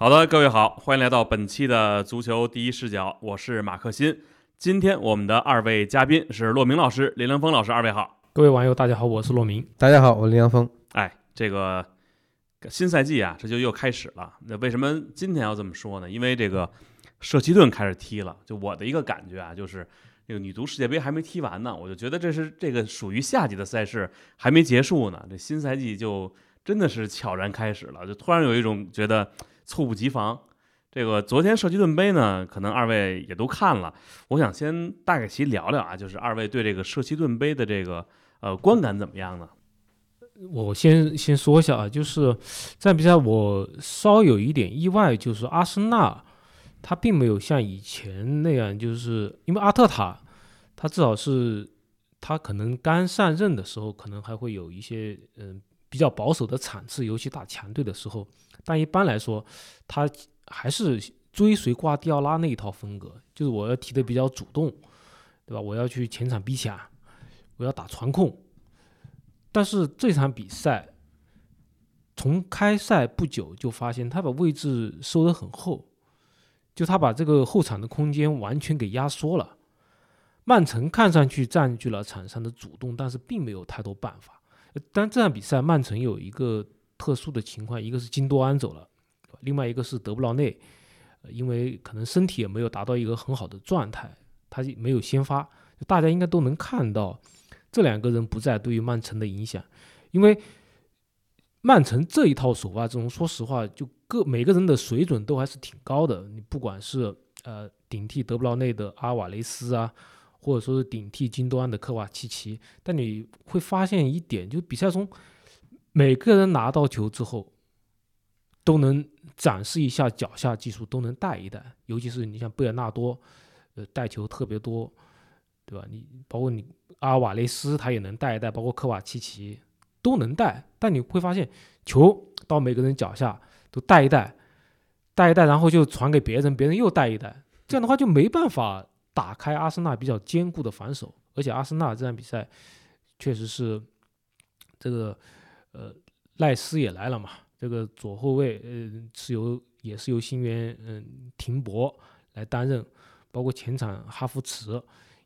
好的，各位好，欢迎来到本期的足球第一视角，我是马克新。今天我们的二位嘉宾是骆明老师、林良峰老师，二位好。各位网友，大家好，我是骆明。大家好，我是林良峰。哎，这个新赛季啊，这就又开始了。那为什么今天要这么说呢？因为这个社区盾开始踢了。就我的一个感觉啊，就是这个女足世界杯还没踢完呢，我就觉得这是这个属于夏季的赛事还没结束呢，这新赛季就真的是悄然开始了，就突然有一种觉得。猝不及防，这个昨天社区盾杯呢，可能二位也都看了。我想先大概其聊聊啊，就是二位对这个社区盾杯的这个呃观感怎么样呢？我先先说一下啊，就是在比赛我稍有一点意外，就是阿森纳他并没有像以前那样，就是因为阿特塔他至少是他可能刚上任的时候，可能还会有一些嗯比较保守的场次，尤其打强队的时候。但一般来说，他还是追随瓜迪奥拉那一套风格，就是我要踢得比较主动，对吧？我要去前场逼抢，我要打传控。但是这场比赛从开赛不久就发现，他把位置收得很后，就他把这个后场的空间完全给压缩了。曼城看上去占据了场上的主动，但是并没有太多办法。但这场比赛曼城有一个。特殊的情况，一个是金多安走了，另外一个是德布劳内，因为可能身体也没有达到一个很好的状态，他没有先发。大家应该都能看到，这两个人不在对于曼城的影响，因为曼城这一套首发阵容，说实话，就各每个人的水准都还是挺高的。你不管是呃顶替德布劳内的阿瓦雷斯啊，或者说是顶替金多安的科瓦契奇，但你会发现一点，就比赛中。每个人拿到球之后，都能展示一下脚下技术，都能带一带。尤其是你像贝尔纳多，呃，带球特别多，对吧？你包括你阿瓦雷斯，他也能带一带，包括科瓦契奇都能带。但你会发现，球到每个人脚下都带一带，带一带，然后就传给别人，别人又带一带。这样的话就没办法打开阿森纳比较坚固的防守。而且阿森纳这场比赛确实是这个。呃，赖斯也来了嘛？这个左后卫，呃，是由也是由新援，嗯，廷博来担任，包括前场哈弗茨，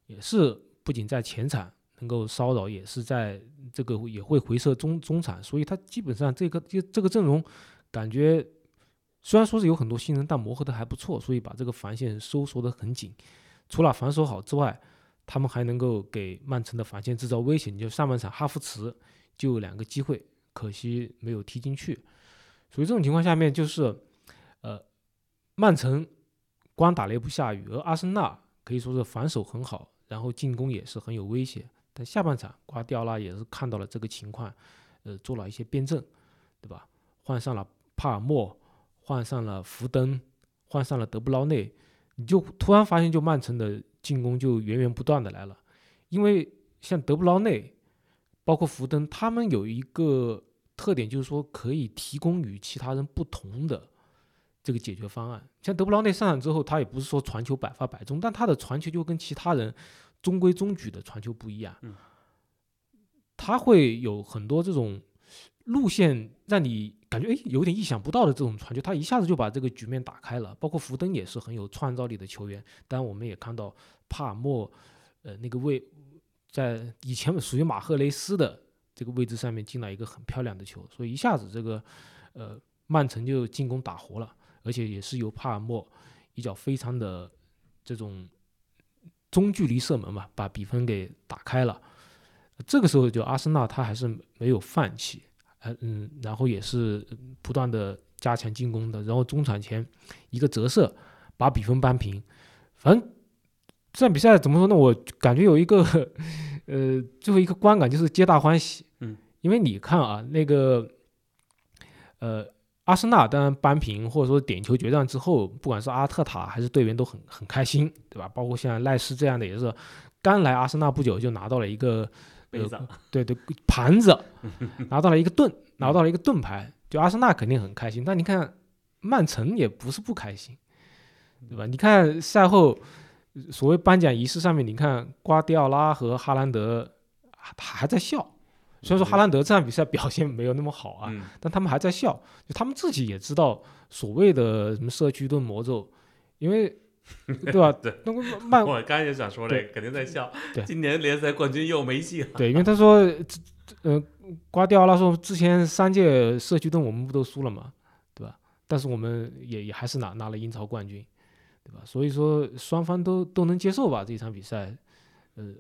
也是不仅在前场能够骚扰，也是在这个也会回撤中中场，所以他基本上这个这这个阵容，感觉虽然说是有很多新人，但磨合的还不错，所以把这个防线收缩的很紧。除了防守好之外，他们还能够给曼城的防线制造威胁。你就上半场哈弗茨就有两个机会。可惜没有踢进去，所以这种情况下面就是，呃，曼城光打雷不下雨，而阿森纳可以说是防守很好，然后进攻也是很有威胁。但下半场瓜迪奥拉也是看到了这个情况，呃，做了一些变阵，对吧？换上了帕尔默，换上了福登，换上了德布劳内，你就突然发现，就曼城的进攻就源源不断的来了，因为像德布劳内。包括福登，他们有一个特点，就是说可以提供与其他人不同的这个解决方案。像德布劳内上场之后，他也不是说传球百发百中，但他的传球就跟其他人中规中矩的传球不一样。他会有很多这种路线，让你感觉哎有点意想不到的这种传球，他一下子就把这个局面打开了。包括福登也是很有创造力的球员，当然我们也看到帕尔默，呃那个位。在以前属于马赫雷斯的这个位置上面进了一个很漂亮的球，所以一下子这个呃曼城就进攻打活了，而且也是由帕尔默一脚非常的这种中距离射门嘛，把比分给打开了。这个时候就阿森纳他还是没有放弃，呃嗯，然后也是不断的加强进攻的，然后中场前一个折射把比分扳平，反正。这场比赛怎么说呢？我感觉有一个，呃，最后一个观感就是皆大欢喜。嗯，因为你看啊，那个，呃，阿森纳当然扳平或者说点球决战之后，不管是阿特塔还是队员都很很开心，对吧？包括像赖斯这样的也是刚来阿森纳不久就拿到了一个杯子，对对，盘子，拿到了一个盾，拿到了一个盾牌，就阿森纳肯定很开心。但你看曼城也不是不开心，对吧？你看赛后。所谓颁奖仪式上面，你看瓜迪奥拉和哈兰德，他还在笑，虽然说哈兰德这场比赛表现没有那么好啊，嗯但他们还在笑，就他们自己也知道所谓的什么社区盾魔咒，因为 对吧？对，那个曼我刚才也想说这个，肯定在笑。对今年联赛冠军又没戏了。对，因为他说，这呃，瓜迪奥拉说之前三届社区盾我们不都输了嘛，对吧？但是我们也也还是拿拿了英超冠军，对吧？所以说双方都都能接受吧这一场比赛，呃，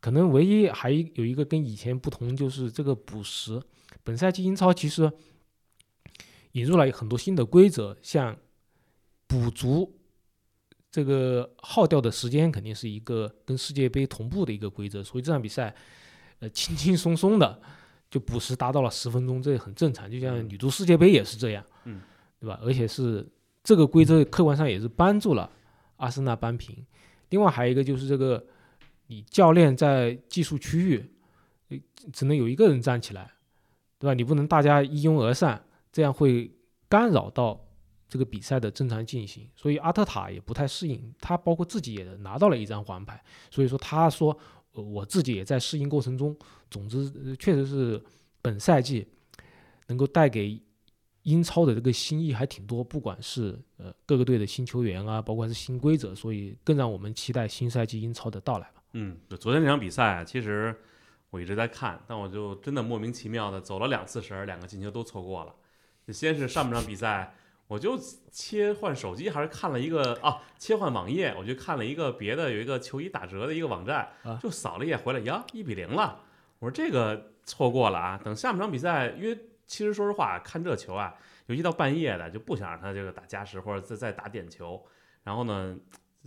可能唯一还有一个跟以前不同就是这个补时，本赛季英超其实引入了很多新的规则，像补足这个耗掉的时间肯定是一个跟世界杯同步的一个规则，所以这场比赛，呃，轻轻松松的就补时达到了十分钟，这也很正常。就像女足世界杯也是这样，嗯，对吧？而且是这个规则客观上也是帮助了阿森纳扳平。另外还有一个就是这个，你教练在技术区域，呃只能有一个人站起来，对吧？你不能大家一拥而上，这样会干扰到这个比赛的正常进行，所以阿特塔也不太适应，他包括自己也拿到了一张黄牌，所以说他说，呃我自己也在适应过程中。总之，确实是本赛季能够带给英超的这个新意还挺多，不管是呃各个队的新球员啊，包括是新规则，所以更让我们期待新赛季英超的到来吧。嗯，昨天这场比赛啊，其实我一直在看，但我就真的莫名其妙的走了两次神儿，两个进球都错过了。先是上半场比赛，我就切换手机还是看了一个啊，切换网页，我就看了一个别的有一个球衣打折的一个网站啊，就扫了一眼回来，呀，一比零了。我说这个错过了啊，等下半场比赛，因为其实说实话，看这球啊，尤其到半夜的，就不想让他这个打加时或者再再打点球，然后呢，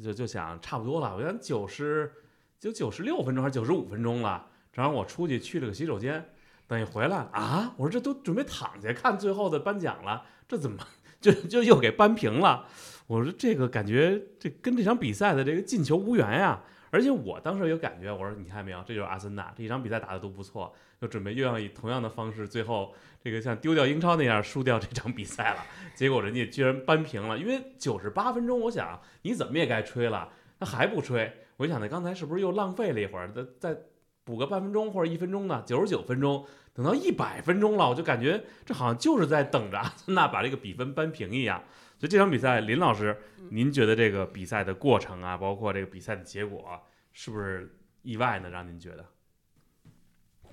就就想差不多了，我想九十就九十六分钟还是九十五分钟了，正好我出去去了个洗手间，等一回来啊，我说这都准备躺下看最后的颁奖了，这怎么就就又给扳平了？我说这个感觉这跟这场比赛的这个进球无缘呀。而且我当时有感觉，我说你看没有，这就是阿森纳这一场比赛打的都不错，就准备又要以同样的方式，最后这个像丢掉英超那样输掉这场比赛了。结果人家居然扳平了，因为九十八分钟，我想你怎么也该吹了，他还不吹，我想他刚才是不是又浪费了一会儿，再再补个半分钟或者一分钟呢？九十九分钟，等到一百分钟了，我就感觉这好像就是在等着阿森纳把这个比分扳平一样。所以这场比赛，林老师，您觉得这个比赛的过程啊，包括这个比赛的结果、啊，是不是意外呢？让您觉得？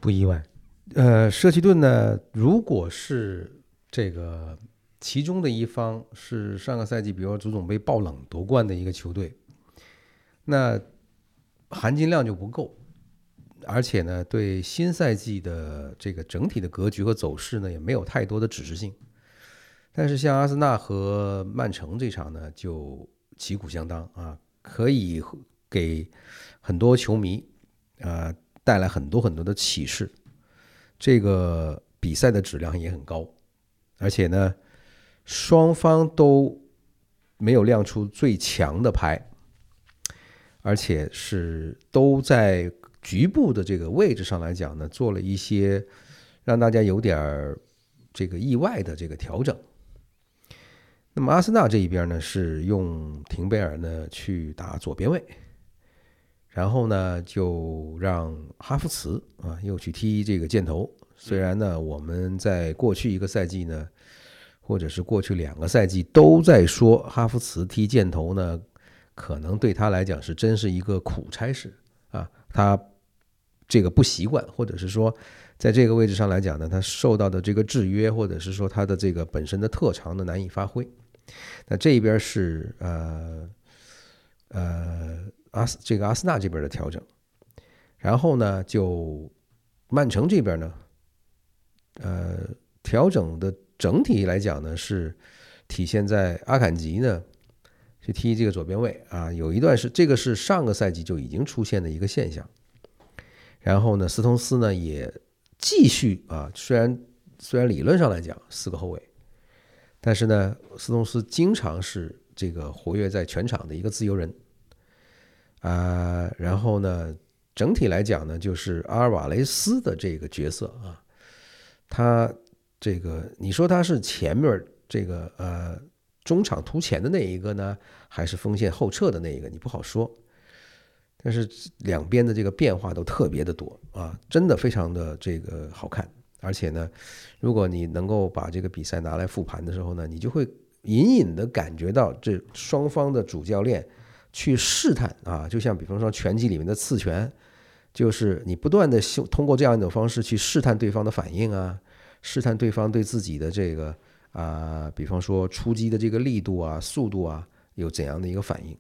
不意外。呃，社区盾呢，如果是这个其中的一方是上个赛季，比如说足总杯爆冷夺冠的一个球队，那含金量就不够，而且呢，对新赛季的这个整体的格局和走势呢，也没有太多的指示性。但是像阿森纳和曼城这场呢，就旗鼓相当啊，可以给很多球迷啊带来很多很多的启示。这个比赛的质量也很高，而且呢，双方都没有亮出最强的牌，而且是都在局部的这个位置上来讲呢，做了一些让大家有点儿这个意外的这个调整。那么阿森纳这一边呢，是用廷贝尔呢去打左边卫，然后呢就让哈弗茨啊又去踢这个箭头。虽然呢我们在过去一个赛季呢，或者是过去两个赛季都在说哈弗茨踢箭头呢，可能对他来讲是真是一个苦差事啊，他这个不习惯，或者是说在这个位置上来讲呢，他受到的这个制约，或者是说他的这个本身的特长呢难以发挥。那这边是呃呃阿斯这个阿森纳这边的调整，然后呢就曼城这边呢，呃调整的整体来讲呢是体现在阿坎吉呢去踢这个左边卫啊，有一段是这个是上个赛季就已经出现的一个现象，然后呢斯通斯呢也继续啊，虽然虽然理论上来讲四个后卫。但是呢，斯通斯经常是这个活跃在全场的一个自由人，啊、然后呢，整体来讲呢，就是阿尔瓦雷斯的这个角色啊，他这个你说他是前面这个呃中场突前的那一个呢，还是锋线后撤的那一个，你不好说。但是两边的这个变化都特别的多啊，真的非常的这个好看。而且呢，如果你能够把这个比赛拿来复盘的时候呢，你就会隐隐的感觉到这双方的主教练去试探啊，就像比方说拳击里面的刺拳，就是你不断的通过这样一种方式去试探对方的反应啊，试探对方对自己的这个啊，比方说出击的这个力度啊、速度啊有怎样的一个反应。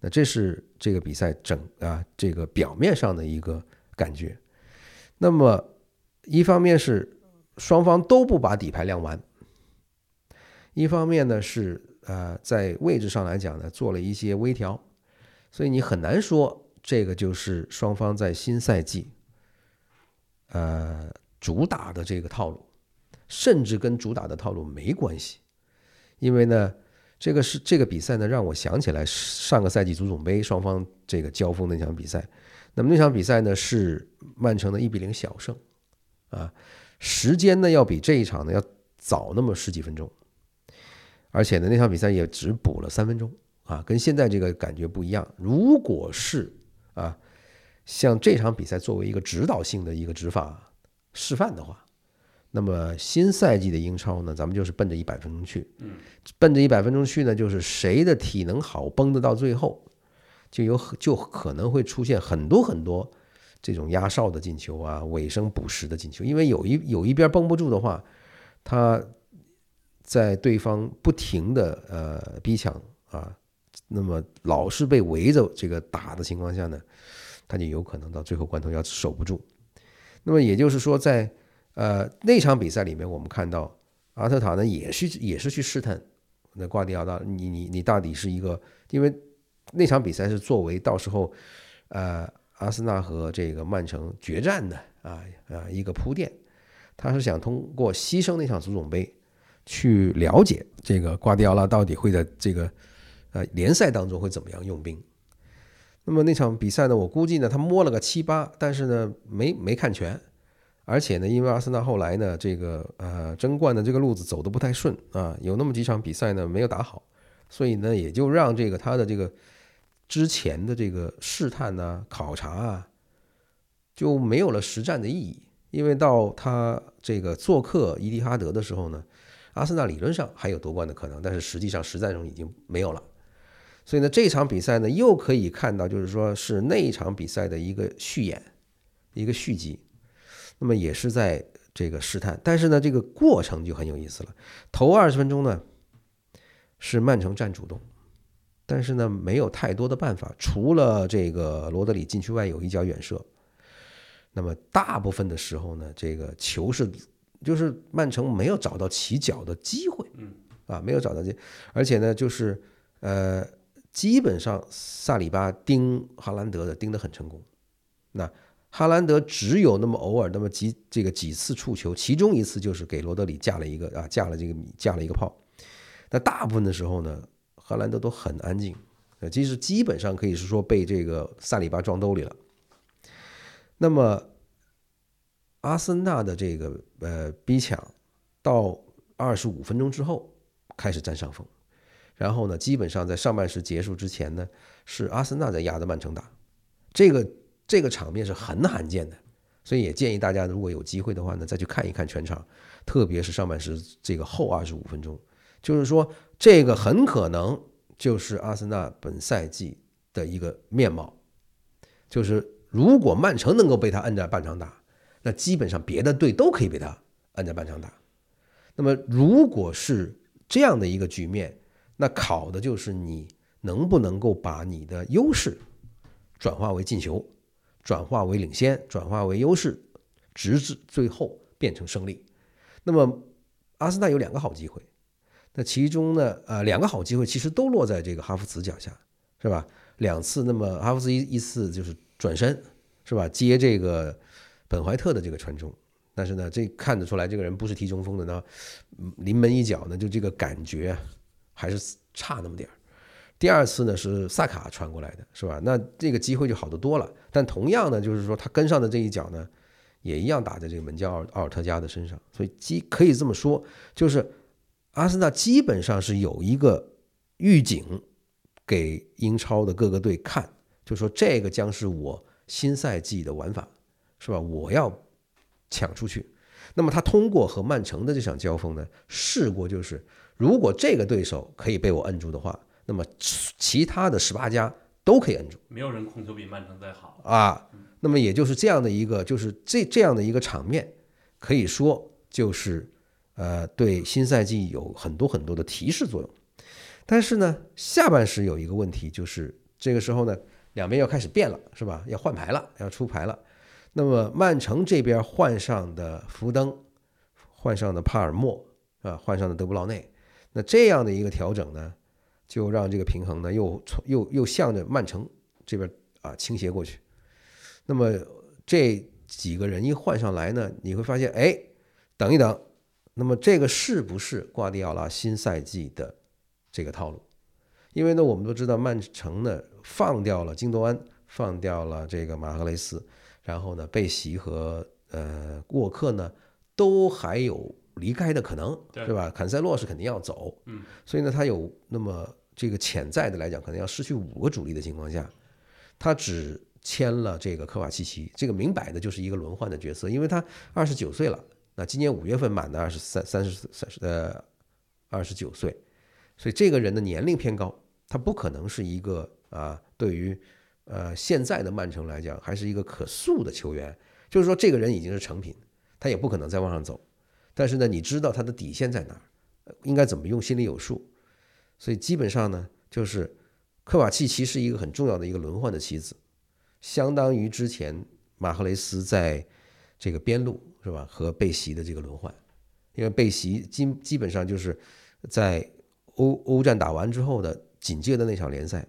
那这是这个比赛整啊这个表面上的一个感觉。那么。一方面是双方都不把底牌亮完，一方面呢是呃在位置上来讲呢做了一些微调，所以你很难说这个就是双方在新赛季呃主打的这个套路，甚至跟主打的套路没关系，因为呢这个是这个比赛呢让我想起来上个赛季足总杯双方这个交锋那场比赛，那么那场比赛呢是曼城的一比零小胜。啊，时间呢要比这一场呢要早那么十几分钟，而且呢那场比赛也只补了三分钟啊，跟现在这个感觉不一样。如果是啊，像这场比赛作为一个指导性的一个执法示范的话，那么新赛季的英超呢，咱们就是奔着一百分钟去，嗯，奔着一百分钟去呢，就是谁的体能好，绷得到最后，就有就可能会出现很多很多。这种压哨的进球啊，尾声补时的进球，因为有一有一边绷不住的话，他在对方不停的呃逼抢啊，那么老是被围着这个打的情况下呢，他就有可能到最后关头要守不住。那么也就是说，在呃那场比赛里面，我们看到阿特塔呢也是也是去试探那瓜迪奥拉，你你你到底是一个，因为那场比赛是作为到时候呃。阿森纳和这个曼城决战的啊啊一个铺垫，他是想通过牺牲那场足总杯，去了解这个瓜迪奥拉到底会在这个呃联赛当中会怎么样用兵。那么那场比赛呢，我估计呢他摸了个七八，但是呢没没看全，而且呢因为阿森纳后来呢这个呃争冠的这个路子走的不太顺啊，有那么几场比赛呢没有打好，所以呢也就让这个他的这个。之前的这个试探呢、考察啊，就没有了实战的意义。因为到他这个做客伊蒂哈德的时候呢，阿森纳理论上还有夺冠的可能，但是实际上实战中已经没有了。所以呢，这场比赛呢，又可以看到，就是说是那一场比赛的一个续演，一个续集。那么也是在这个试探，但是呢，这个过程就很有意思了。头二十分钟呢，是曼城占主动。但是呢，没有太多的办法，除了这个罗德里禁区外有一脚远射，那么大部分的时候呢，这个球是就是曼城没有找到起脚的机会，嗯，啊，没有找到这，而且呢，就是呃，基本上萨里巴盯哈兰德的盯得很成功，那哈兰德只有那么偶尔那么几这个几次触球，其中一次就是给罗德里架了一个啊架了这个米架了一个炮，那大部分的时候呢。荷兰德都很安静，呃，其实基本上可以是说被这个萨里巴装兜里了。那么，阿森纳的这个呃逼抢到二十五分钟之后开始占上风，然后呢，基本上在上半时结束之前呢，是阿森纳在压着曼城打，这个这个场面是很罕见的，所以也建议大家如果有机会的话呢，再去看一看全场，特别是上半时这个后二十五分钟。就是说，这个很可能就是阿森纳本赛季的一个面貌。就是如果曼城能够被他摁在半场打，那基本上别的队都可以被他摁在半场打。那么，如果是这样的一个局面，那考的就是你能不能够把你的优势转化为进球，转化为领先，转化为优势，直至最后变成胜利。那么，阿森纳有两个好机会。那其中呢，呃，两个好机会其实都落在这个哈弗茨脚下，是吧？两次，那么哈弗茨一一次就是转身，是吧？接这个本怀特的这个传中，但是呢，这看得出来这个人不是踢中锋的呢，临门一脚呢，就这个感觉还是差那么点儿。第二次呢是萨卡传过来的，是吧？那这个机会就好得多了。但同样呢，就是说他跟上的这一脚呢，也一样打在这个门将奥奥尔特加的身上，所以基可以这么说，就是。阿森纳基本上是有一个预警给英超的各个队看，就说这个将是我新赛季的玩法，是吧？我要抢出去。那么他通过和曼城的这场交锋呢，试过就是，如果这个对手可以被我摁住的话，那么其他的十八家都可以摁住没有人控球比曼城再好。啊。那么也就是这样的一个，就是这这样的一个场面，可以说就是呃对新赛季有很多很多的提示作用。但是呢，下半时有一个问题，就是这个时候呢，两边要开始变了，是吧？要换牌了，要出牌了。那么曼城这边换上的福登，换上的帕尔默啊，换上的德布劳内，那这样的一个调整呢，就让这个平衡呢又从又又向着曼城这边啊倾斜过去。那么这几个人一换上来呢，你会发现，哎，等一等，那么这个是不是瓜迪奥拉新赛季的这个套路？因为呢，我们都知道曼城呢放掉了京多安，放掉了这个马赫雷斯，然后呢，贝席和呃沃克呢都还有离开的可能，对是吧？坎塞洛是肯定要走，嗯，所以呢，他有那么这个潜在的来讲，可能要失去五个主力的情况下，他只签了这个科瓦契奇，这个明摆的就是一个轮换的角色，因为他二十九岁了，那今年五月份满的二十三三十三十呃二十九岁，所以这个人的年龄偏高，他不可能是一个啊对于呃现在的曼城来讲还是一个可塑的球员，就是说这个人已经是成品，他也不可能再往上走，但是呢，你知道他的底线在哪儿，应该怎么用，心里有数，所以基本上呢，就是科瓦契奇是一个很重要的一个轮换的棋子，相当于之前马赫雷斯在这个边路是吧和贝席的这个轮换，因为贝席基基本上就是在欧欧战打完之后的紧接着那场联赛，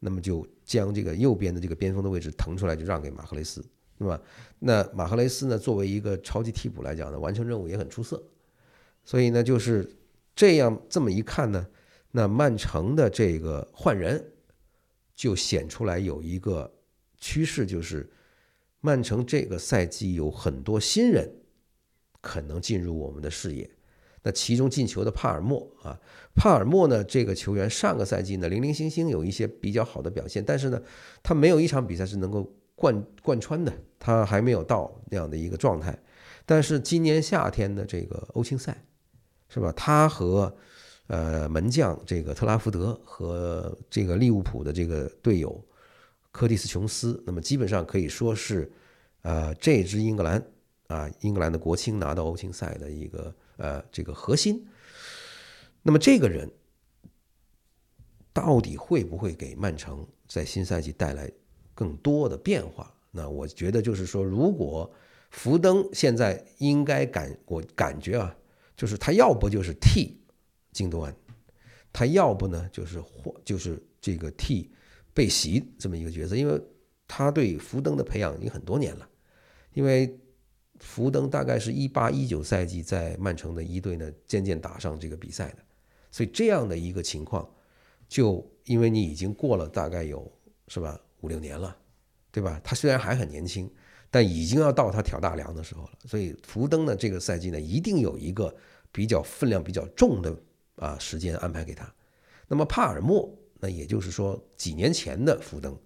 那么就将这个右边的这个边锋的位置腾出来，就让给马赫雷斯，对吧？那马赫雷斯呢，作为一个超级替补来讲呢，完成任务也很出色，所以呢，就是这样这么一看呢，那曼城的这个换人就显出来有一个趋势，就是曼城这个赛季有很多新人可能进入我们的视野。那其中进球的帕尔默啊，帕尔默呢这个球员上个赛季呢零零星星有一些比较好的表现，但是呢他没有一场比赛是能够贯贯穿的，他还没有到那样的一个状态。但是今年夏天的这个欧青赛，是吧？他和呃门将这个特拉福德和这个利物浦的这个队友柯蒂斯琼斯，那么基本上可以说是呃这支英格兰啊英格兰的国青拿到欧青赛的一个呃这个核心。那么这个人到底会不会给曼城在新赛季带来更多的变化？那我觉得就是说，如果福登现在应该感我感觉啊，就是他要不就是替京多安，他要不呢就是或就是这个替被袭这么一个角色，因为他对福登的培养已经很多年了，因为福登大概是一八一九赛季在曼城的一队呢渐渐打上这个比赛的，所以这样的一个情况，就因为你已经过了大概有是吧五六年了，对吧？他虽然还很年轻。但已经要到他挑大梁的时候了，所以福登呢这个赛季呢一定有一个比较分量比较重的啊时间安排给他。那么帕尔默，那也就是说几年前的福登，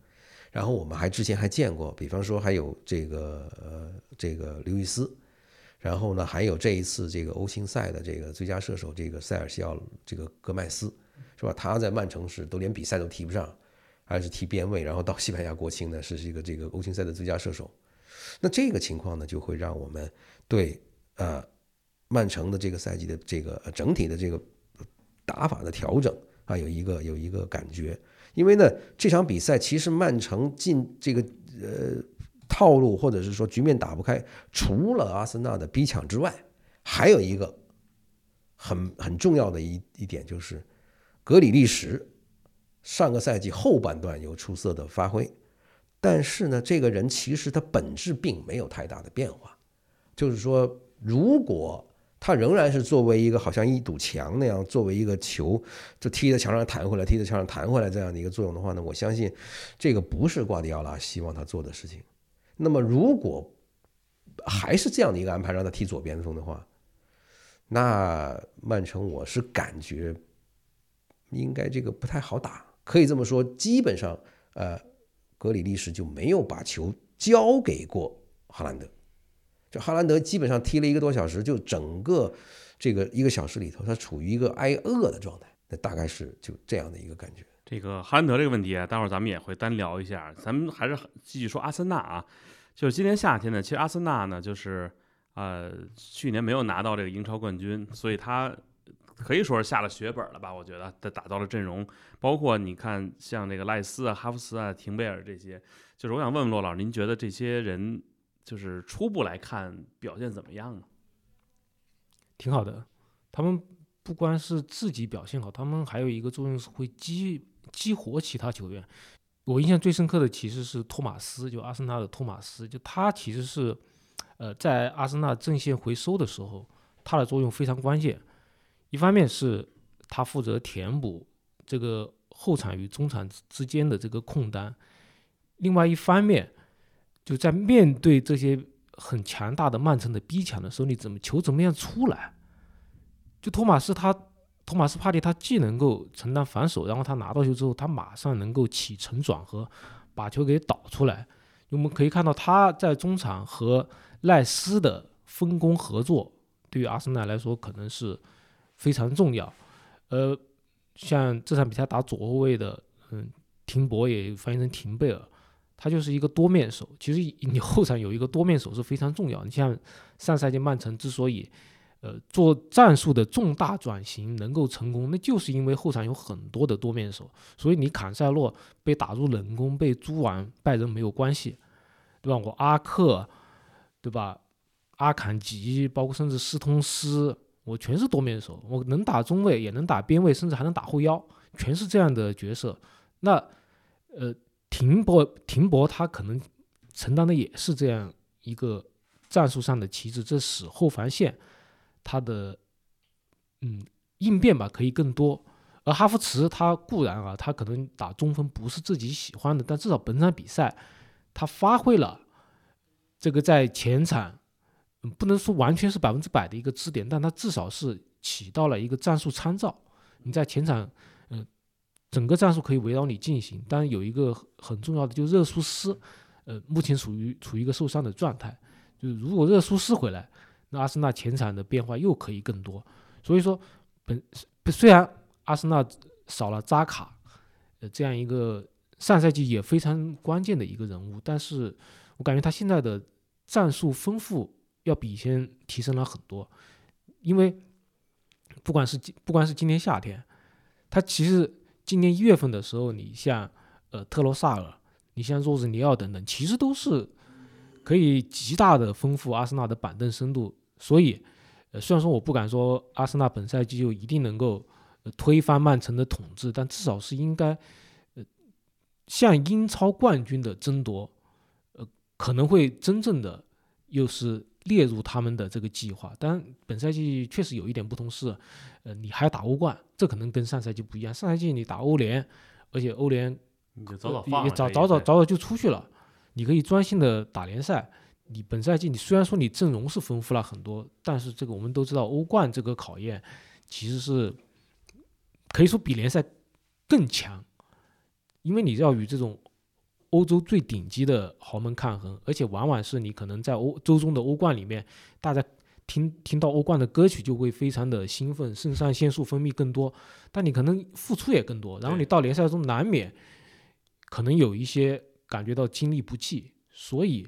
然后我们还之前还见过，比方说还有这个呃这个刘易斯，然后呢还有这一次这个欧青赛的这个最佳射手这个塞尔西奥这个戈麦斯，是吧？他在曼城是都连比赛都踢不上，还是踢边卫，然后到西班牙国青呢是一个这个欧青赛的最佳射手。那这个情况呢，就会让我们对呃曼城的这个赛季的这个整体的这个打法的调整啊，有一个有一个感觉。因为呢，这场比赛其实曼城进这个呃套路或者是说局面打不开，除了阿森纳的逼抢之外，还有一个很很重要的一一点就是格里利什上个赛季后半段有出色的发挥。但是呢，这个人其实他本质并没有太大的变化，就是说，如果他仍然是作为一个好像一堵墙那样，作为一个球就踢在墙上弹回来，踢在墙上弹回来这样的一个作用的话呢，我相信这个不是瓜迪奥拉希望他做的事情。那么，如果还是这样的一个安排，让他踢左边锋的话，那曼城我是感觉应该这个不太好打，可以这么说，基本上呃。格里利什就没有把球交给过哈兰德。哈兰德基本上踢了一个多小时，就整个这个一个小时里头，他处于一个挨饿的状态。那大概是就这样的一个感觉。这个哈兰德这个问题啊，待会儿咱们也会单聊一下。咱们还是继续说阿森纳啊，就是今年夏天呢，其实阿森纳呢，就是呃去年没有拿到这个英超冠军，所以他可以说是下了血本了吧？我觉得他打造了阵容，包括你看像这个赖斯啊、哈弗斯啊、廷贝尔这些，就是我想问问骆老师，您觉得这些人就是初步来看表现怎么样呢？挺好的，他们不光是自己表现好，他们还有一个作用是会激。激活其他球员，我印象最深刻的其实是托马斯，就阿森纳的托马斯，就他其实是，呃，在阿森纳阵线回收的时候，他的作用非常关键。一方面是他负责填补这个后场与中场之间的这个空单，另外一方面就在面对这些很强大的曼城的逼抢的时候，你怎么球怎么样出来？就托马斯他。托马斯帕蒂他既能够承担防守，然后他拿到球之后，他马上能够起承转合，把球给导出来。我们可以看到他在中场和赖斯的分工合作，对于阿森纳来说可能是非常重要。呃，像这场比赛打左后卫的，嗯，廷博也翻译成廷贝尔，他就是一个多面手。其实你后场有一个多面手是非常重要。你像上赛季曼城之所以。呃，做战术的重大转型能够成功，那就是因为后场有很多的多面手。所以你坎塞洛被打入冷宫，被租完拜仁没有关系，对吧？我阿克，对吧？阿坎吉，包括甚至斯通斯，我全是多面手，我能打中卫，也能打边卫，甚至还能打后腰，全是这样的角色。那呃，停泊停泊他可能承担的也是这样一个战术上的旗帜，这使后防线。他的嗯应变吧可以更多，而哈弗茨他固然啊，他可能打中锋不是自己喜欢的，但至少本场比赛他发挥了这个在前场，嗯不能说完全是百分之百的一个支点，但他至少是起到了一个战术参照。你在前场，整个战术可以围绕你进行，但有一个很重要的就是热苏斯，呃，目前处于处于一个受伤的状态，就是如果热苏斯回来。那阿森纳前场的变化又可以更多，所以说本虽然阿森纳少了扎卡，呃，这样一个上赛季也非常关键的一个人物，但是我感觉他现在的战术丰富要比以前提升了很多，因为不管是不管是今年夏天，他其实今年一月份的时候，你像呃特罗萨尔，你像若日尼奥等等，其实都是。可以极大的丰富阿森纳的板凳深度，所以，呃，虽然说我不敢说阿森纳本赛季就一定能够推翻曼城的统治，但至少是应该，呃，像英超冠军的争夺，呃，可能会真正的又是列入他们的这个计划。当然，本赛季确实有一点不同是，呃，你还要打欧冠，这可能跟上赛季不一样。上赛季你打欧联，而且欧联你就早早放，早早早早早就出去了。你可以专心的打联赛。你本赛季你虽然说你阵容是丰富了很多，但是这个我们都知道欧冠这个考验其实是可以说比联赛更强，因为你要与这种欧洲最顶级的豪门抗衡，而且往往是你可能在欧周中的欧冠里面，大家听听到欧冠的歌曲就会非常的兴奋，肾上腺素分泌更多，但你可能付出也更多，然后你到联赛中难免可能有一些。感觉到精力不济，所以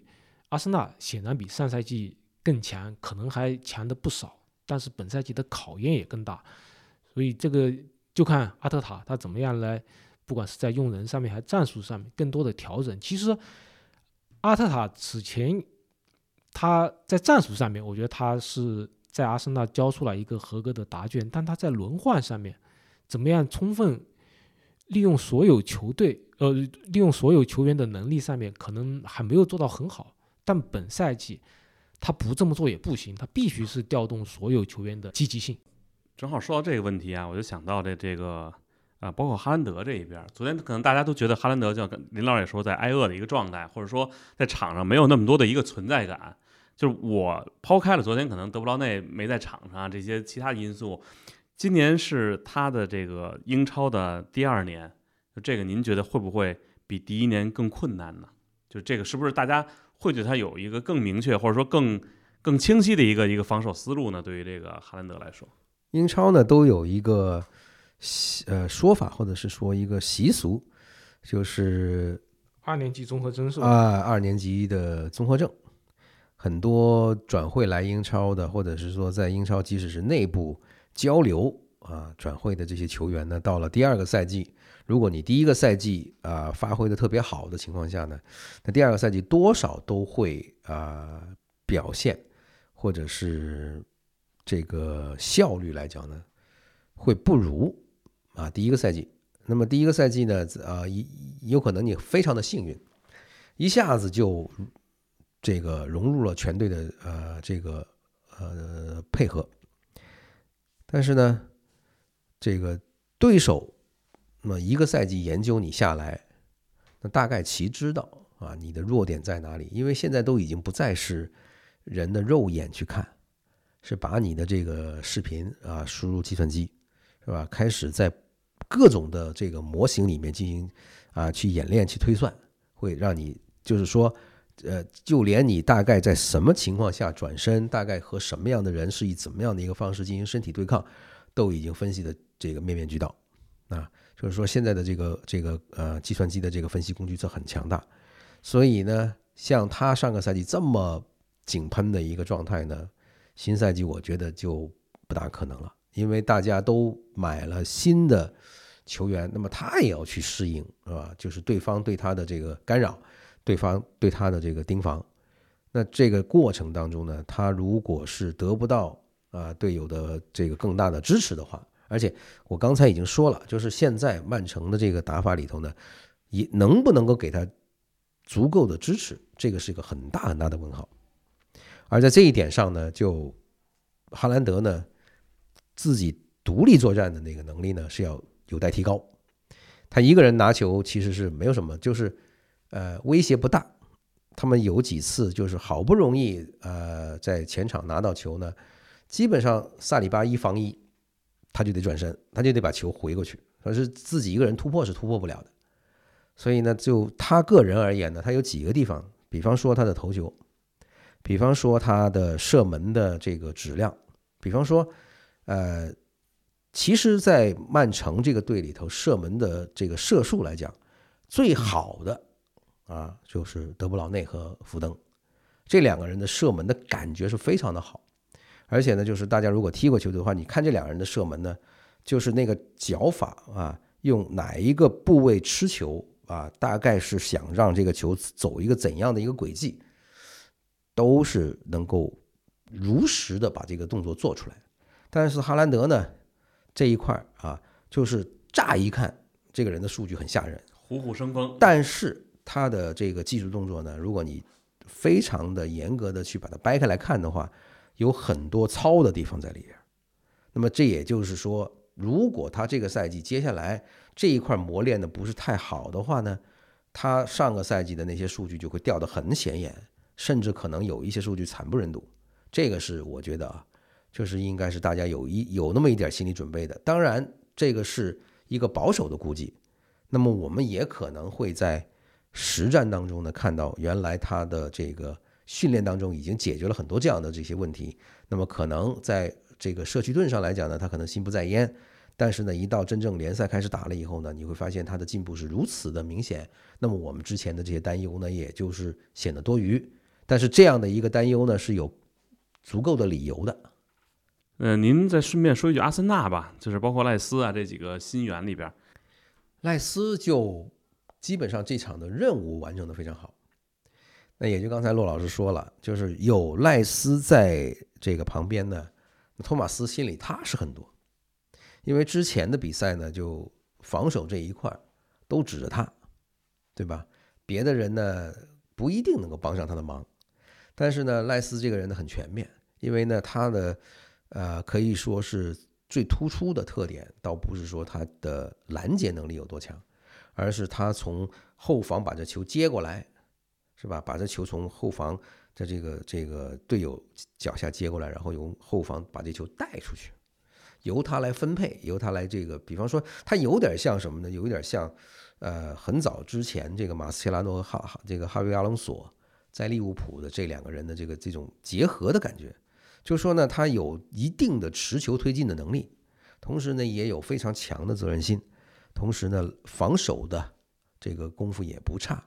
阿森纳显然比上赛季更强，可能还强的不少。但是本赛季的考验也更大，所以这个就看阿特塔他怎么样来，不管是在用人上面还是战术上面更多的调整。其实阿特塔此前他在战术上面，我觉得他是在阿森纳交出了一个合格的答卷，但他在轮换上面怎么样充分利用所有球队。呃，利用所有球员的能力上面可能还没有做到很好，但本赛季他不这么做也不行，他必须是调动所有球员的积极性。正好说到这个问题啊，我就想到这这个啊，包括哈兰德这一边，昨天可能大家都觉得哈兰德就跟林老师也说在挨饿的一个状态，或者说在场上没有那么多的一个存在感。就是我抛开了昨天可能德布劳内没在场上这些其他因素，今年是他的这个英超的第二年。这个您觉得会不会比第一年更困难呢？就这个是不是大家会对他有一个更明确或者说更更清晰的一个一个防守思路呢？对于这个哈兰德来说，英超呢都有一个呃说法，或者是说一个习俗，就是二年级综合征是吧？啊二年级的综合症。很多转会来英超的，或者是说在英超即使是内部交流啊转会的这些球员呢，到了第二个赛季，如果你第一个赛季啊发挥的特别好的情况下呢，那第二个赛季多少都会啊表现，或者是这个效率来讲呢，会不如啊第一个赛季。那么第一个赛季呢，啊有有可能你非常的幸运，一下子就。这个融入了全队的呃这个呃配合，但是呢，这个对手那么一个赛季研究你下来，那大概其知道啊你的弱点在哪里，因为现在都已经不再是人的肉眼去看，是把你的这个视频啊输入计算机，是吧？开始在各种的这个模型里面进行啊去演练去推算，会让你就是说。呃，就连你大概在什么情况下转身，大概和什么样的人是以怎么样的一个方式进行身体对抗，都已经分析的这个面面俱到。啊，就是说现在的这个这个呃计算机的这个分析工具这很强大，所以呢，像他上个赛季这么井喷的一个状态呢，新赛季我觉得就不大可能了，因为大家都买了新的球员，那么他也要去适应，是吧？就是对方对他的这个干扰。对方对他的这个盯防，那这个过程当中呢，他如果是得不到啊队友的这个更大的支持的话，而且我刚才已经说了，就是现在曼城的这个打法里头呢，也能不能够给他足够的支持，这个是一个很大很大的问号。而在这一点上呢，就哈兰德呢自己独立作战的那个能力呢是要有待提高。他一个人拿球其实是没有什么，就是。呃，威胁不大。他们有几次就是好不容易呃在前场拿到球呢，基本上萨里巴一防一，他就得转身，他就得把球回过去。可是自己一个人突破是突破不了的。所以呢，就他个人而言呢，他有几个地方，比方说他的头球，比方说他的射门的这个质量，比方说，呃，其实，在曼城这个队里头，射门的这个射术来讲，最好的。啊，就是德布劳内和福登这两个人的射门的感觉是非常的好，而且呢，就是大家如果踢过球的话，你看这两个人的射门呢，就是那个脚法啊，用哪一个部位吃球啊，大概是想让这个球走一个怎样的一个轨迹，都是能够如实的把这个动作做出来。但是哈兰德呢，这一块啊，就是乍一看这个人的数据很吓人，虎虎生风，但是。他的这个技术动作呢，如果你非常的严格的去把它掰开来看的话，有很多糙的地方在里边。那么这也就是说，如果他这个赛季接下来这一块磨练的不是太好的话呢，他上个赛季的那些数据就会掉得很显眼，甚至可能有一些数据惨不忍睹。这个是我觉得啊，就是应该是大家有一有那么一点心理准备的。当然，这个是一个保守的估计。那么我们也可能会在。实战当中呢，看到原来他的这个训练当中已经解决了很多这样的这些问题，那么可能在这个社区盾上来讲呢，他可能心不在焉，但是呢，一到真正联赛开始打了以后呢，你会发现他的进步是如此的明显，那么我们之前的这些担忧呢，也就是显得多余。但是这样的一个担忧呢，是有足够的理由的。嗯，您再顺便说一句阿森纳吧，就是包括赖斯啊这几个新援里边，赖斯就。基本上这场的任务完成的非常好，那也就刚才骆老师说了，就是有赖斯在这个旁边呢，托马斯心里踏实很多，因为之前的比赛呢，就防守这一块都指着他，对吧？别的人呢不一定能够帮上他的忙，但是呢，赖斯这个人呢很全面，因为呢他的呃可以说是最突出的特点，倒不是说他的拦截能力有多强。而是他从后防把这球接过来，是吧？把这球从后防的这个这个队友脚下接过来，然后由后防把这球带出去，由他来分配，由他来这个。比方说，他有点像什么呢？有一点像呃，很早之前，这个马斯切拉诺和哈哈这个哈维阿隆索在利物浦的这两个人的这个这种结合的感觉，就说呢，他有一定的持球推进的能力，同时呢，也有非常强的责任心，同时呢，防守的这个功夫也不差。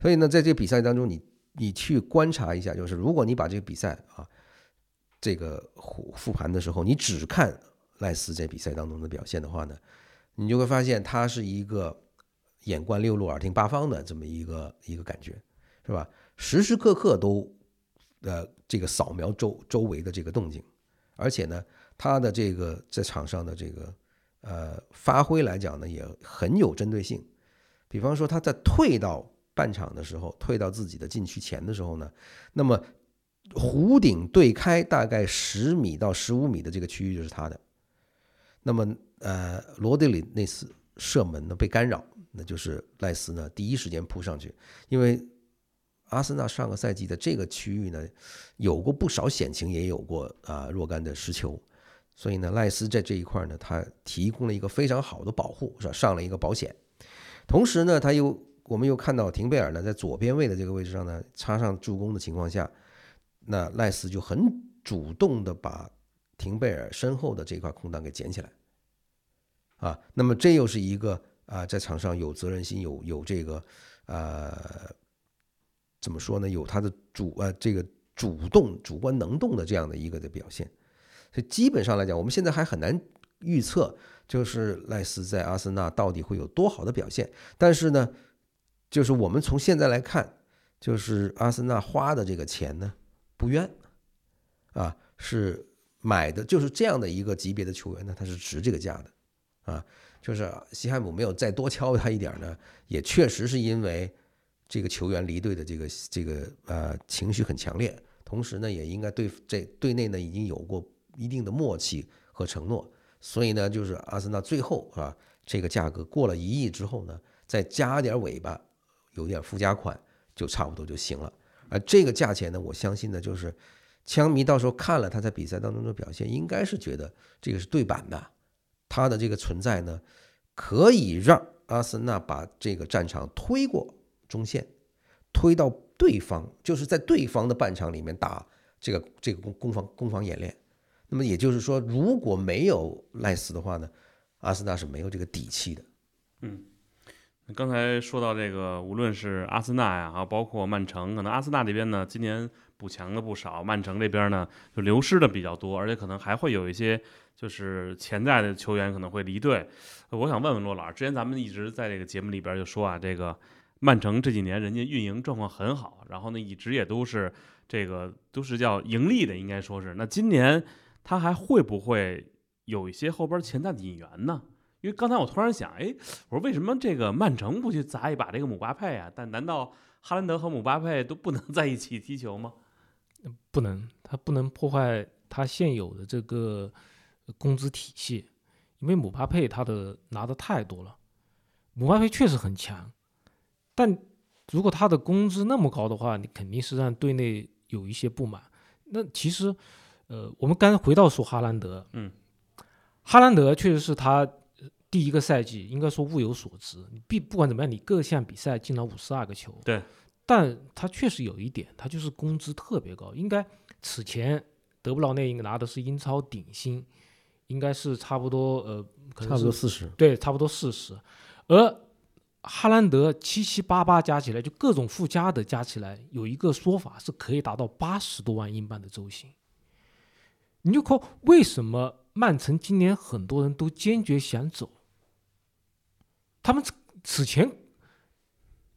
所以呢，在这个比赛当中，你你去观察一下，就是如果你把这个比赛啊，这个复复盘的时候，你只看赖斯在比赛当中的表现的话呢，你就会发现他是一个。眼观六路，耳听八方的这么一个一个感觉，是吧？时时刻刻都呃这个扫描周周围的这个动静，而且呢，他的这个在场上的这个呃发挥来讲呢，也很有针对性。比方说他在退到半场的时候，退到自己的禁区前的时候呢，那么弧顶对开大概十米到十五米的这个区域就是他的。那么呃罗德里那次射门呢被干扰。那就是赖斯呢，第一时间扑上去，因为阿森纳上个赛季的这个区域呢，有过不少险情，也有过啊若干的失球，所以呢，赖斯在这一块呢，他提供了一个非常好的保护，是吧？上了一个保险，同时呢，他又我们又看到廷贝尔呢，在左边位的这个位置上呢，插上助攻的情况下，那赖斯就很主动的把廷贝尔身后的这块空档给捡起来，啊，那么这又是一个。啊，在场上有责任心，有有这个，呃，怎么说呢？有他的主呃这个主动、主观能动的这样的一个的表现。所以基本上来讲，我们现在还很难预测，就是赖斯在阿森纳到底会有多好的表现。但是呢，就是我们从现在来看，就是阿森纳花的这个钱呢不冤，啊，是买的就是这样的一个级别的球员呢，他是值这个价的，啊。就是西汉姆没有再多敲他一点呢，也确实是因为这个球员离队的这个这个呃情绪很强烈，同时呢也应该对这队内呢已经有过一定的默契和承诺，所以呢就是阿森纳最后啊这个价格过了一亿之后呢，再加点尾巴，有点附加款就差不多就行了。而这个价钱呢，我相信呢就是枪迷到时候看了他在比赛当中的表现，应该是觉得这个是对版的。他的这个存在呢，可以让阿森纳把这个战场推过中线，推到对方，就是在对方的半场里面打这个这个攻攻防攻防演练。那么也就是说，如果没有赖斯的话呢，阿森纳是没有这个底气的。嗯，刚才说到这个，无论是阿森纳呀，啊，包括曼城，可能阿森纳这边呢，今年补强了不少，曼城这边呢就流失的比较多，而且可能还会有一些。就是潜在的球员可能会离队，我想问问骆老师，之前咱们一直在这个节目里边就说啊，这个曼城这几年人家运营状况很好，然后呢一直也都是这个都是叫盈利的，应该说是。那今年他还会不会有一些后边潜在的引援呢？因为刚才我突然想，哎，我说为什么这个曼城不去砸一把这个姆巴佩啊？但难道哈兰德和姆巴佩都不能 在一起踢球吗？不能，他不能破坏他现有的这个。工资体系，因为姆巴佩他的拿的太多了，姆巴佩确实很强，但如果他的工资那么高的话，你肯定是让队内有一些不满。那其实，呃，我们刚回到说哈兰德，嗯，哈兰德确实是他第一个赛季应该说物有所值，你必不管怎么样，你各项比赛进了五十二个球，对，但他确实有一点，他就是工资特别高，应该此前德布劳内应该拿的是英超顶薪。应该是差不多，呃，差不多四十，对，差不多四十。而哈兰德七七八八加起来，就各种附加的加起来，有一个说法是可以达到八十多万英镑的周薪。你就靠为什么曼城今年很多人都坚决想走？他们此前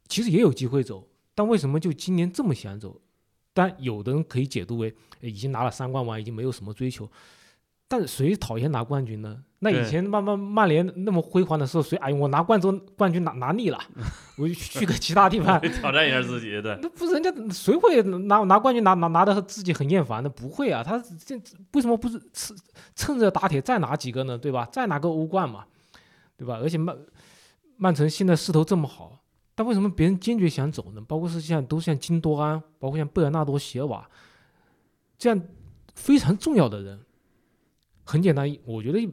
其实也有机会走，但为什么就今年这么想走？但有的人可以解读为已经拿了三冠王，已经没有什么追求。但谁讨厌拿冠军呢？那以前曼曼曼联那么辉煌的时候，谁哎我拿冠军冠军拿拿腻了，我就去个其他地方 挑战一下自己。对，那不是人家谁会拿拿冠军拿拿拿的自己很厌烦的？不会啊，他这为什么不是趁趁热打铁再拿几个呢？对吧？再拿个欧冠嘛，对吧？而且曼曼城现在势头这么好，但为什么别人坚决想走呢？包括是像都像金多安，包括像贝尔纳多席尔瓦这样非常重要的人。很简单，我觉得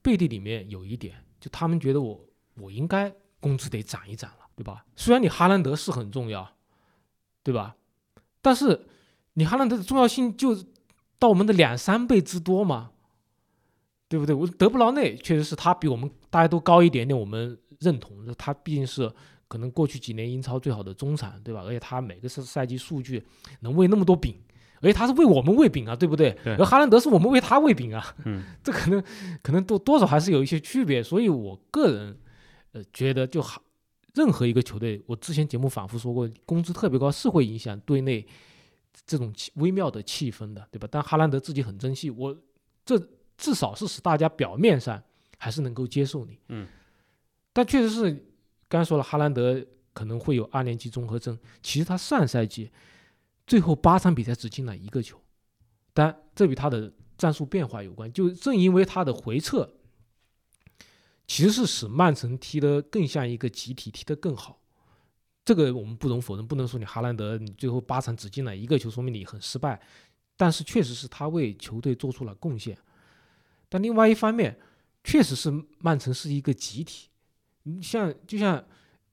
背地里面有一点，就他们觉得我我应该工资得涨一涨了，对吧？虽然你哈兰德是很重要，对吧？但是你哈兰德的重要性就到我们的两三倍之多嘛，对不对？我德布劳内确实是他比我们大家都高一点点，我们认同，他毕竟是可能过去几年英超最好的中场，对吧？而且他每个赛赛季数据能喂那么多饼，而且他是为我们喂饼啊，对不对？对而哈兰德是我们为他喂饼啊，嗯，这可能可能多多少还是有一些区别，所以我个人呃觉得就好，任何一个球队，我之前节目反复说过，工资特别高是会影响队内这种气微妙的气氛的，对吧？但哈兰德自己很争气，我这至少是使大家表面上还是能够接受你，嗯，但确实是刚才说了，哈兰德可能会有二年级综合症，其实他上赛季最后八场比赛只进了一个球，但这与他的战术变化有关。就正因为他的回撤，其实是使曼城踢得更像一个集体，踢得更好。这个我们不容否认，不能说你哈兰德你最后八场只进了一个球，说明你很失败。但是确实是他为球队做出了贡献。但另外一方面，确实是曼城是一个集体。你像就像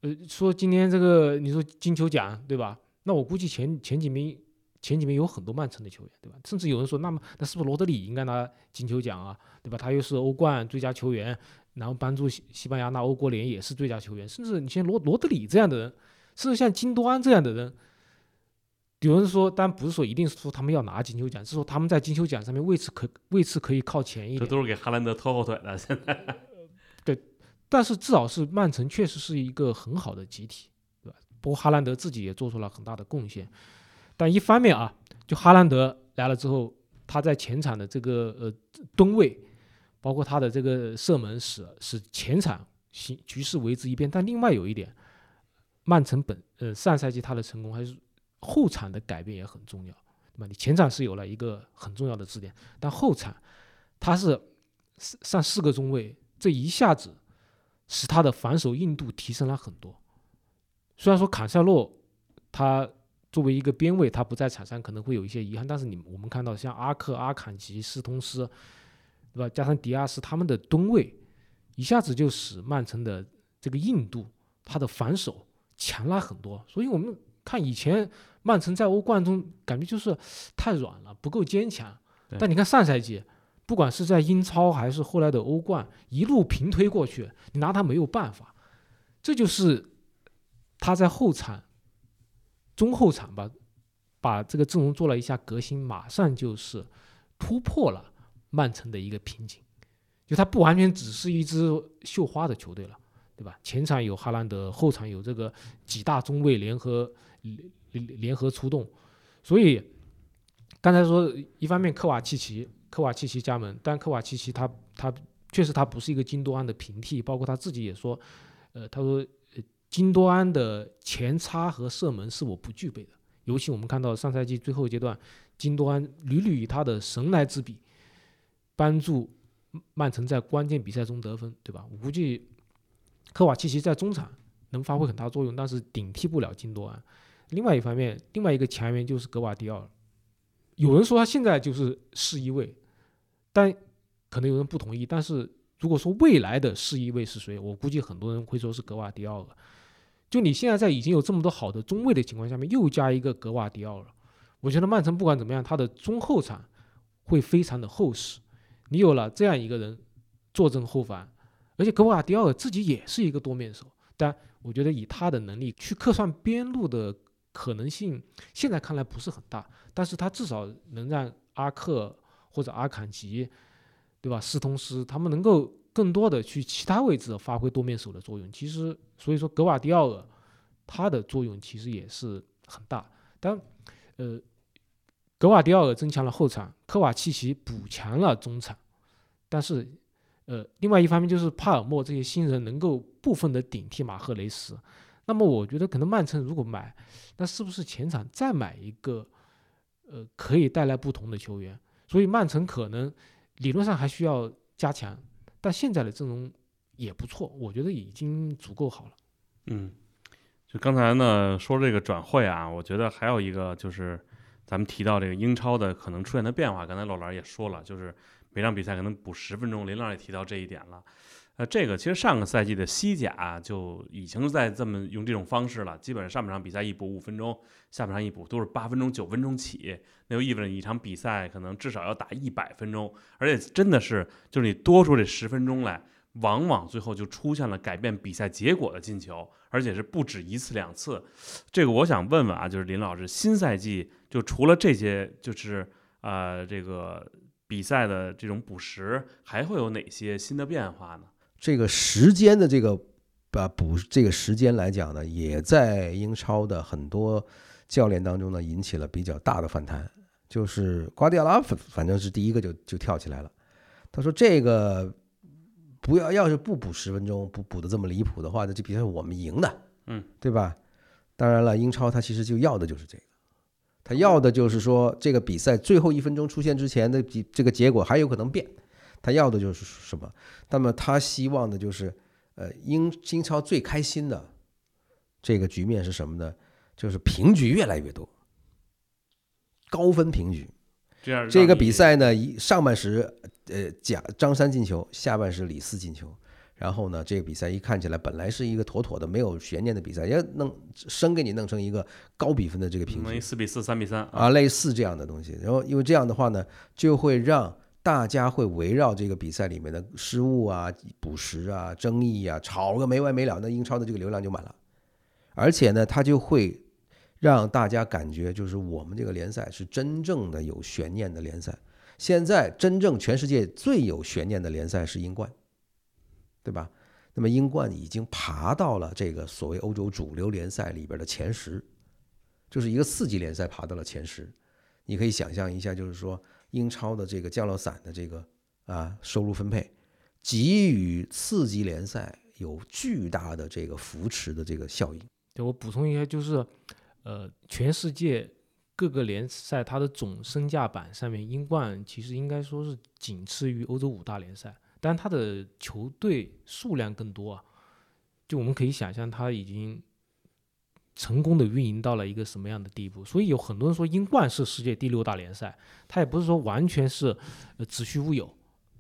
呃说今天这个你说金球奖对吧？那我估计前前几名前几名有很多曼城的球员对吧？甚至有人说，那么那是不是罗德里应该拿金球奖啊？对吧？他又是欧冠最佳球员，然后帮助西西班牙拿欧国联也是最佳球员，甚至你像罗罗德里这样的人，甚至像金多安这样的人，有人说，但不是说一定是说他们要拿金球奖，是说他们在金球奖上面位置可位置可以靠前一点。这都是给哈兰德拖后腿的。现在，对但是至少是曼城确实是一个很好的集体，不过哈兰德自己也做出了很大的贡献。但一方面啊，就哈兰德来了之后，他在前场的这个呃吨位，包括他的这个射门使使前场形局势为之一变。但另外有一点，曼城本呃上赛季他的成功还是后场的改变也很重要，对吧？你前场是有了一个很重要的支点，但后场他是上上四个中卫，这一下子使他的防守硬度提升了很多。虽然说坎塞洛他作为一个边卫，他不在场上可能会有一些遗憾，但是你我们看到像阿克、阿坎吉、斯通斯，对吧？加上迪亚斯他们的吨位，一下子就使曼城的这个硬度，他的防守强了很多。所以我们看以前曼城在欧冠中感觉就是太软了，不够坚强。但你看上赛季，不管是在英超还是后来的欧冠，一路平推过去，你拿他没有办法。这就是他在后场、中后场吧，把这个阵容做了一下革新，马上就是突破了曼城的一个瓶颈。就他不完全只是一支绣花的球队了，对吧？前场有哈兰德，后场有这个几大中卫联合联联合出动，所以刚才说一方面科瓦契奇科瓦契奇加盟，但科瓦契奇他他确实他不是一个金多安的平替，包括他自己也说，呃，他说金多安的前插和射门是我不具备的，尤其我们看到上赛季最后阶段，金多安屡屡以他的神来之笔，帮助曼城在关键比赛中得分，对吧？我估计科瓦契奇在中场能发挥很大作用，但是顶替不了金多安。另外一方面，另外一个强援就是格瓦迪奥尔。有人说他现在就是世一位，但可能有人不同意。但是如果说未来的世一位是谁，我估计很多人会说是格瓦迪奥尔。就你现在在已经有这么多好的中卫的情况下面，又加一个格瓦迪奥尔，我觉得曼城不管怎么样，他的中后场会非常的厚实。你有了这样一个人坐镇后防，而且格瓦迪奥自己也是一个多面手，但我觉得以他的能力去客串边路的可能性，现在看来不是很大。但是他至少能让阿克或者阿坎吉，对吧？斯通斯他们能够更多的去其他位置发挥多面手的作用。其实，所以说格瓦迪奥尔他的作用其实也是很大。但呃，格瓦迪奥尔增强了后场，科瓦契奇补强了中场，但是呃，另外一方面就是帕尔默这些新人能够部分的顶替马赫雷斯。那么我觉得可能曼城如果买，那是不是前场再买一个，呃，可以带来不同的球员？所以曼城可能理论上还需要加强，但现在的阵容也不错，我觉得已经足够好了。嗯，就刚才呢说这个转会啊，我觉得还有一个就是咱们提到这个英超的可能出现的变化，刚才老兰也说了，就是每场比赛可能补十分钟，林老也提到这一点了。呃，这个其实上个赛季的西甲就已经在这么用这种方式了，基本上上半场比赛一补五分钟，下半场一补都是八分钟、九分钟起，那就意味着一场比赛可能至少要打一百分钟，而且真的是就是你多出这十分钟来，往往最后就出现了改变比赛结果的进球，而且是不止一次两次。这个我想问问啊，就是林老师，新赛季就除了这些，就是呃这个比赛的这种补时，还会有哪些新的变化呢？这个时间的这个把补这个时间来讲呢，也在英超的很多教练当中呢引起了比较大的反弹。就是瓜迪奥拉反反正是第一个就就跳起来了，他说这个不要要是不补十分钟，不补的这么离谱的话，那这比赛我们赢的，嗯，对吧？当然了，英超他其实就要的就是这个，他要的就是说这个比赛最后一分钟出现之前的比这个结果还有可能变。他要的就是什么？那么他希望的就是，呃，英英超最开心的这个局面是什么呢？就是平局越来越多，高分平局。这样这个比赛呢，一上半时，呃，贾张三进球，下半时李四进球。然后呢，这个比赛一看起来本来是一个妥妥的没有悬念的比赛，也弄生给你弄成一个高比分的这个平局，四比四、三比三啊，类似这样的东西。然后因为这样的话呢，就会让。大家会围绕这个比赛里面的失误啊、补时啊、争议啊吵个没完没了，那英超的这个流量就满了。而且呢，它就会让大家感觉，就是我们这个联赛是真正的有悬念的联赛。现在真正全世界最有悬念的联赛是英冠，对吧？那么英冠已经爬到了这个所谓欧洲主流联赛里边的前十，就是一个四级联赛爬到了前十。你可以想象一下，就是说。英超的这个降落伞的这个啊收入分配，给予次级联赛有巨大的这个扶持的这个效应。对我补充一下，就是呃，全世界各个联赛它的总身价板上面，英冠其实应该说是仅次于欧洲五大联赛，但它的球队数量更多啊。就我们可以想象，它已经。成功的运营到了一个什么样的地步？所以有很多人说英冠是世界第六大联赛，它也不是说完全是呃子虚乌有。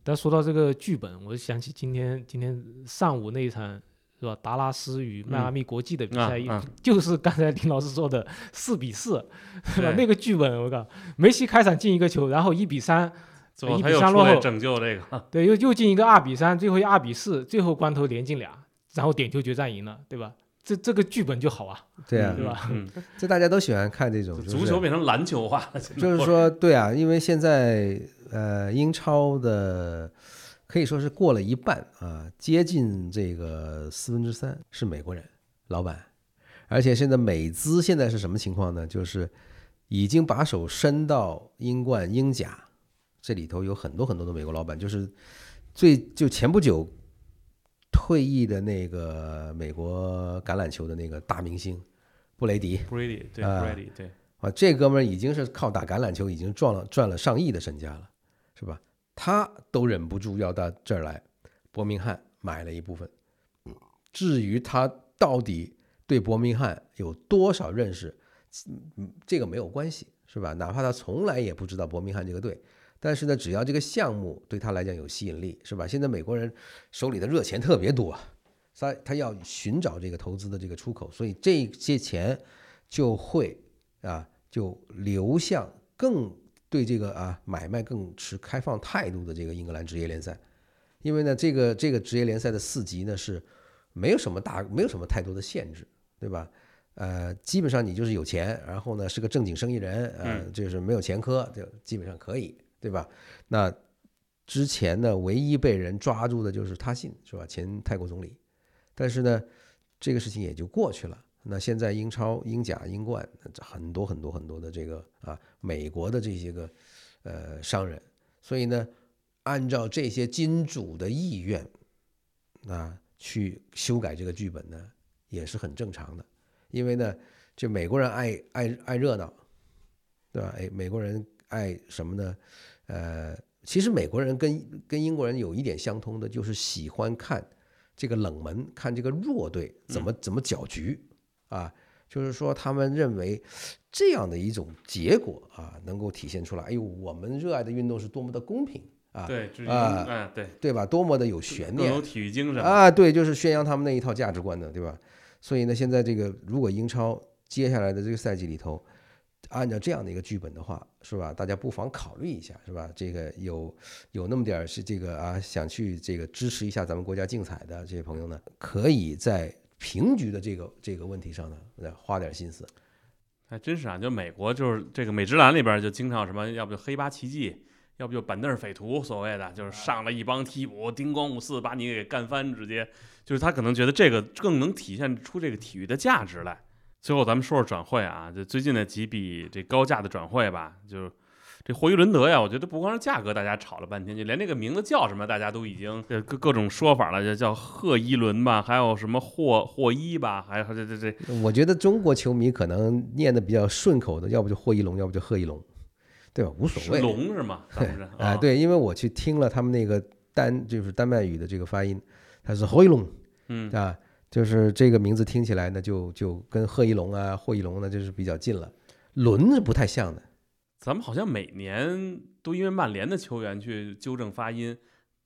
但说到这个剧本，我就想起今天今天上午那一场是吧？达拉斯与迈阿密国际的比赛，就是刚才林老师说的四比四，是吧？那个剧本我靠，梅西开场进一个球，然后一比三，一比三落后，拯救这个，对，又又进一个二比三，最后一二比四，最后关头连进俩，然后点球决战赢了，对吧？这这个剧本就好啊，对啊，对吧？嗯，这大家都喜欢看这种足球变成篮球化 了，就是说，对啊，因为现在呃，英超的可以说是过了一半啊，接近这个四分之三是美国人老板，而且现在美资现在是什么情况呢？就是已经把手伸到英冠、英甲这里头，有很多很多的美国老板，就是最就前不久。退役的那个美国橄榄球的那个大明星布雷迪，布雷迪对，布雷迪对啊，这哥们儿已经是靠打橄榄球已经赚了赚了上亿的身家了，是吧？他都忍不住要到这儿来，伯明翰买了一部分。至于他到底对伯明翰有多少认识，嗯，这个没有关系，是吧？哪怕他从来也不知道伯明翰这个队。但是呢，只要这个项目对他来讲有吸引力，是吧？现在美国人手里的热钱特别多，他他要寻找这个投资的这个出口，所以这些钱就会啊，就流向更对这个啊买卖更持开放态度的这个英格兰职业联赛，因为呢，这个这个职业联赛的四级呢是没有什么大，没有什么太多的限制，对吧？呃，基本上你就是有钱，然后呢是个正经生意人，呃，就是没有前科，就基本上可以。对吧？那之前呢，唯一被人抓住的就是他信，是吧？前泰国总理。但是呢，这个事情也就过去了。那现在英超、英甲、英冠，很多很多很多的这个啊，美国的这些个呃商人，所以呢，按照这些金主的意愿啊，去修改这个剧本呢，也是很正常的。因为呢，就美国人爱爱爱热闹，对吧？哎，美国人爱什么呢？呃，其实美国人跟跟英国人有一点相通的，就是喜欢看这个冷门，看这个弱队怎么怎么搅局啊。就是说，他们认为这样的一种结果啊，能够体现出来，哎呦，我们热爱的运动是多么的公平啊，对，啊嗯，对，对吧？多么的有悬念有体育精神。啊！对，就是宣扬他们那一套价值观的，对吧？所以呢，现在这个如果英超接下来的这个赛季里头，按照这样的一个剧本的话，是吧？大家不妨考虑一下，是吧？这个有有那么点儿是这个啊，想去这个支持一下咱们国家竞彩的这些朋友呢，可以在平局的这个这个问题上呢，呃花点心思。还真是啊，就美国就是这个美职篮里边就经常什么，要不就黑八奇迹，要不就板凳匪徒，所谓的就是上了一帮替补，叮咣五四把你给干翻，直接就是他可能觉得这个更能体现出这个体育的价值来。最后咱们说说转会啊，就最近的几笔这高价的转会吧，就是这霍伊伦德呀，我觉得不光是价格，大家吵了半天，就连这个名字叫什么，大家都已经呃各各种说法了，就叫贺伊伦吧，还有什么霍霍伊吧，还有这这这我觉得中国球迷可能念的比较顺口的，要不就霍伊龙，要不就贺伊龙，对吧？无所是谓。龙是吗？咱们这 啊，对，因为我去听了他们那个丹，就是丹麦语的这个发音，他是霍伊龙嗯，啊，就是这个名字听起来呢，就就跟贺一龙啊、霍一龙呢，就是比较近了。伦是不太像的，咱们好像每年都因为曼联的球员去纠正发音，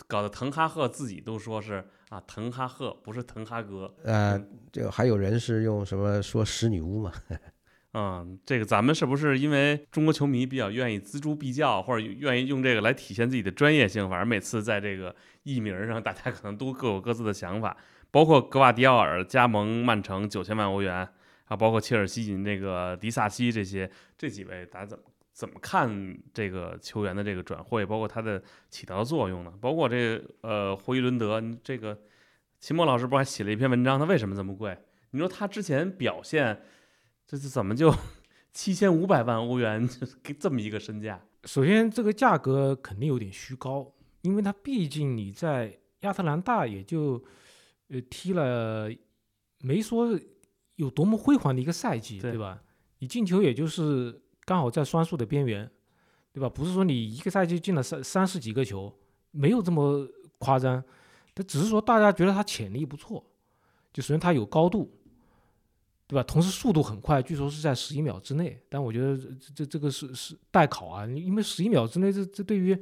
搞得滕哈赫自己都说是啊滕哈赫，不是滕哈格。呃，这个还有人是用什么说使女巫嘛？嗯，这个咱们是不是因为中国球迷比较愿意锱铢必较，或者愿意用这个来体现自己的专业性？反正每次在这个译名上，大家可能都各有各自的想法。包括格瓦迪奥尔加盟曼城九千万欧元，啊，包括切尔西引这个迪萨西这些这几位，大家怎么怎么看这个球员的这个转会，包括他的起到的作用呢？包括这个呃霍伊伦德，这个秦墨老师不还写了一篇文章，他为什么这么贵？你说他之前表现，这是怎么就 七千五百万欧元就给这么一个身价？首先，这个价格肯定有点虚高，因为他毕竟你在亚特兰大也就呃踢了，没说有多么辉煌的一个赛季，对对吧？你进球也就是刚好在双数的边缘，对吧？不是说你一个赛季进了三三十几个球，没有这么夸张，但只是说大家觉得他潜力不错，就首先他有高度。对吧？同时速度很快，据说是在十一秒之内，但我觉得这这这个是是待考啊，因为十一秒之内，这这对于呃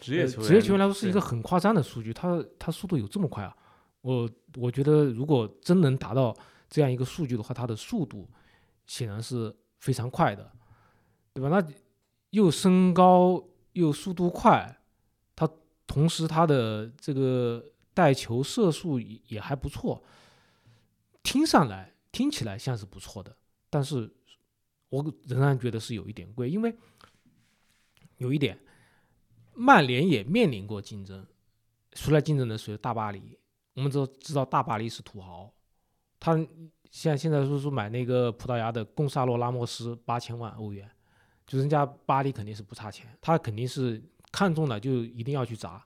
职业球员，职业球员来说是一个很夸张的数据，他他速度有这么快啊？我我觉得如果真能达到这样一个数据的话，它的速度显然是非常快的，对吧？那又身高又速度快，他同时他的这个带球射术也还不错，听上来听起来像是不错的，但是我仍然觉得是有一点贵，因为有一点，曼联也面临过竞争，出来竞争的谁？大巴黎。我们都知道大巴黎是土豪，他现在现在说说买那个葡萄牙的贡萨洛拉莫斯八千万欧元，就人家巴黎肯定是不差钱，他肯定是看中了就一定要去砸，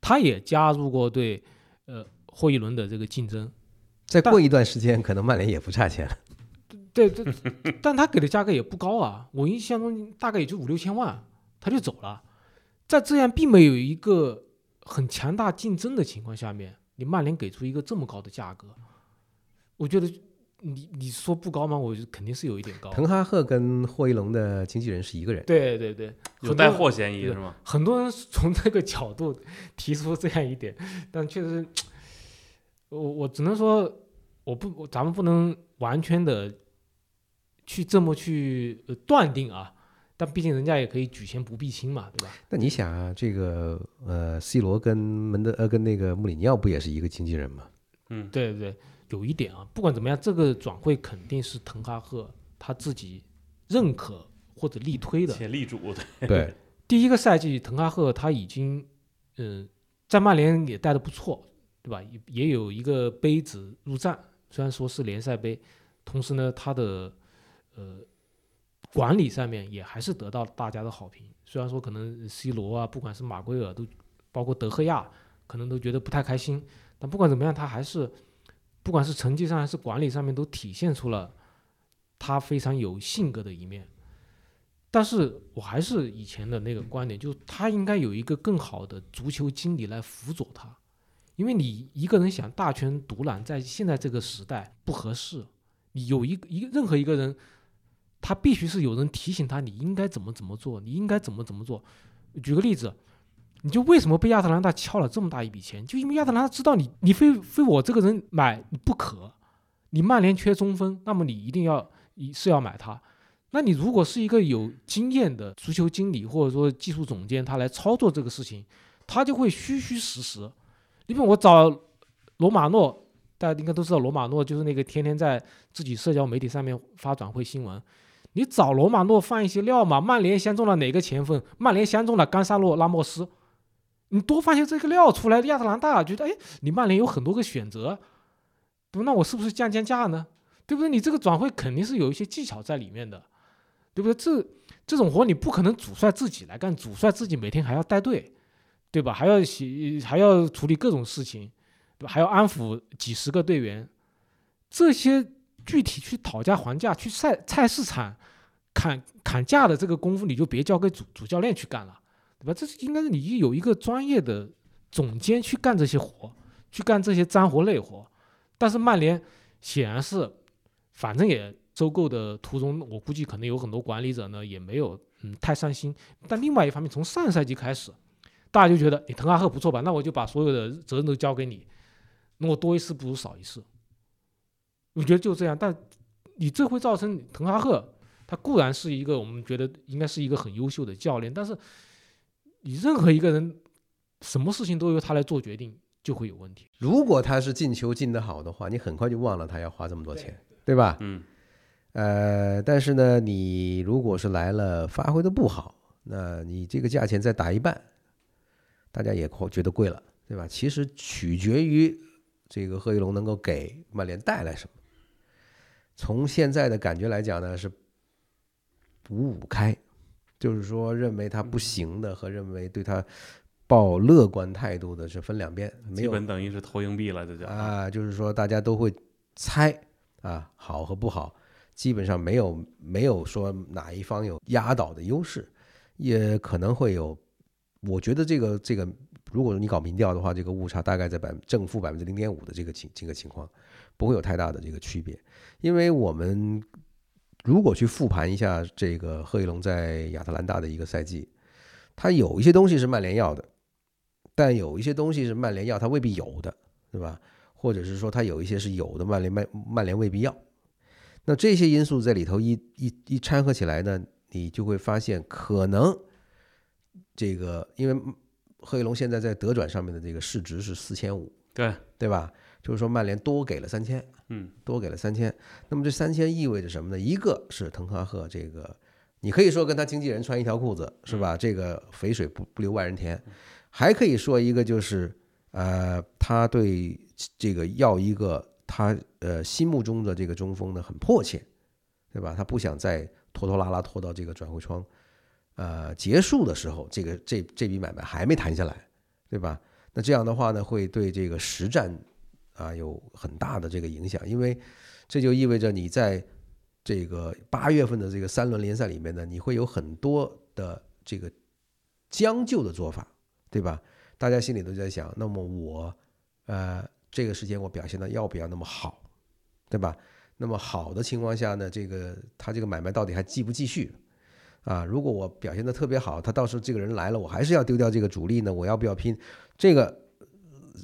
他也加入过对呃霍伊伦的这个竞争，再过一段时间，可能曼联也不差钱了。对对，但他给的价格也不高啊，我印象中大概也就五六千万，他就走了。在这样并没有一个很强大竞争的情况下面，你曼联给出一个这么高的价格，我觉得你你说不高吗？我觉得肯定是有一点高。滕哈赫跟霍伊龙的经纪人是一个人，对对对，有带货嫌疑是吗？很多人从这个角度提出这样一点，但确实，我我只能说，我不，咱们不能完全的去这么去呃断定啊。但毕竟人家也可以举贤不避亲嘛，对吧？那你想啊，这个呃，C 罗跟门德呃跟那个穆里尼奥不也是一个经纪人吗？嗯，对对对，有一点啊，不管怎么样，这个转会肯定是滕哈赫他自己认可或者力推的。且力主对，对，第一个赛季，滕哈赫他已经，嗯、在曼联也带的不错，对吧？也也有一个杯子入账，虽然说是联赛杯，同时呢，他的呃管理上面也还是得到大家的好评。虽然说可能 C 罗啊，不管是马圭尔都，包括德赫亚，可能都觉得不太开心，但不管怎么样，他还是不管是成绩上还是管理上面都体现出了他非常有性格的一面。但是我还是以前的那个观点，就是他应该有一个更好的足球经理来辅佐他，因为你一个人想大权独揽，在现在这个时代不合适。你有一个一任何一个人，他必须是有人提醒他，你应该怎么怎么做，你应该怎么怎么做。举个例子，你就为什么被亚特兰大敲了这么大一笔钱？就因为亚特兰大知道你，你非非我这个人买你不可。你曼联缺中锋，那么你一定要是要买他。那你如果是一个有经验的足球经理或者说技术总监，他来操作这个事情，他就会虚虚实实。因为我找罗马诺，大家应该都知道，罗马诺就是那个天天在自己社交媒体上面发转会新闻。你找罗马诺放一些料嘛？曼联相中了哪个前锋？曼联相中了冈萨洛拉莫斯。你多放些这个料出来，亚特兰大觉得，哎，你曼联有很多个选择，对那我是不是降降价呢？对不对？你这个转会肯定是有一些技巧在里面的，对不对？这这种活你不可能主帅自己来干，主帅自己每天还要带队，对吧？还要写，还要处理各种事情，对吧？还要安抚几十个队员，这些具体去讨价还价、去菜菜市场砍砍价的这个功夫，你就别交给主主教练去干了。对吧？这是应该是你有一个专业的总监去干这些活，去干这些脏活累活。但是曼联显然是，反正也收购的途中，我估计可能有很多管理者呢也没有嗯太上心。但另外一方面，从上赛季开始，大家就觉得你滕哈赫不错吧？那我就把所有的责任都交给你，那我多一事不如少一事。我觉得就这样。但你这会造成滕哈赫，他固然是一个我们觉得应该是一个很优秀的教练，但是。你任何一个人，什么事情都由他来做决定，就会有问题。如果他是进球进得好的话，你很快就忘了他要花这么多钱，对吧？嗯。呃，但是呢，你如果是来了发挥的不好，那你这个价钱再打一半，大家也觉得贵了，对吧？其实取决于这个贺一龙能够给曼联带来什么。从现在的感觉来讲呢，是五五开。就是说，认为他不行的和认为对他抱乐观态度的是分两边，基本等于是投硬币了，这就啊。就是说，大家都会猜啊，好和不好，基本上没有没有说哪一方有压倒的优势，也可能会有。我觉得这个这个，如果你搞民调的话，这个误差大概在百正负百分之零点五的这个情这个情况，不会有太大的这个区别，因为我们。如果去复盘一下这个贺一龙在亚特兰大的一个赛季，他有一些东西是曼联要的，但有一些东西是曼联要他未必有的，对吧？或者是说他有一些是有的，曼联曼曼联未必要。那这些因素在里头一一一掺和起来呢，你就会发现可能这个，因为贺一龙现在在德转上面的这个市值是四千五，对对吧？就是说曼联多给了三千。嗯，多给了三千，那么这三千意味着什么呢？一个是滕哈赫这个，你可以说跟他经纪人穿一条裤子是吧？这个肥水不不流外人田，还可以说一个就是，呃，他对这个要一个他呃心目中的这个中锋呢很迫切，对吧？他不想再拖拖拉拉拖到这个转会窗，呃结束的时候，这个这这笔买卖还没谈下来，对吧？那这样的话呢，会对这个实战。啊，有很大的这个影响，因为这就意味着你在这个八月份的这个三轮联赛里面呢，你会有很多的这个将就的做法，对吧？大家心里都在想，那么我呃这个时间我表现的要不要那么好，对吧？那么好的情况下呢，这个他这个买卖到底还继不继续？啊，如果我表现的特别好，他到时候这个人来了，我还是要丢掉这个主力呢？我要不要拼这个？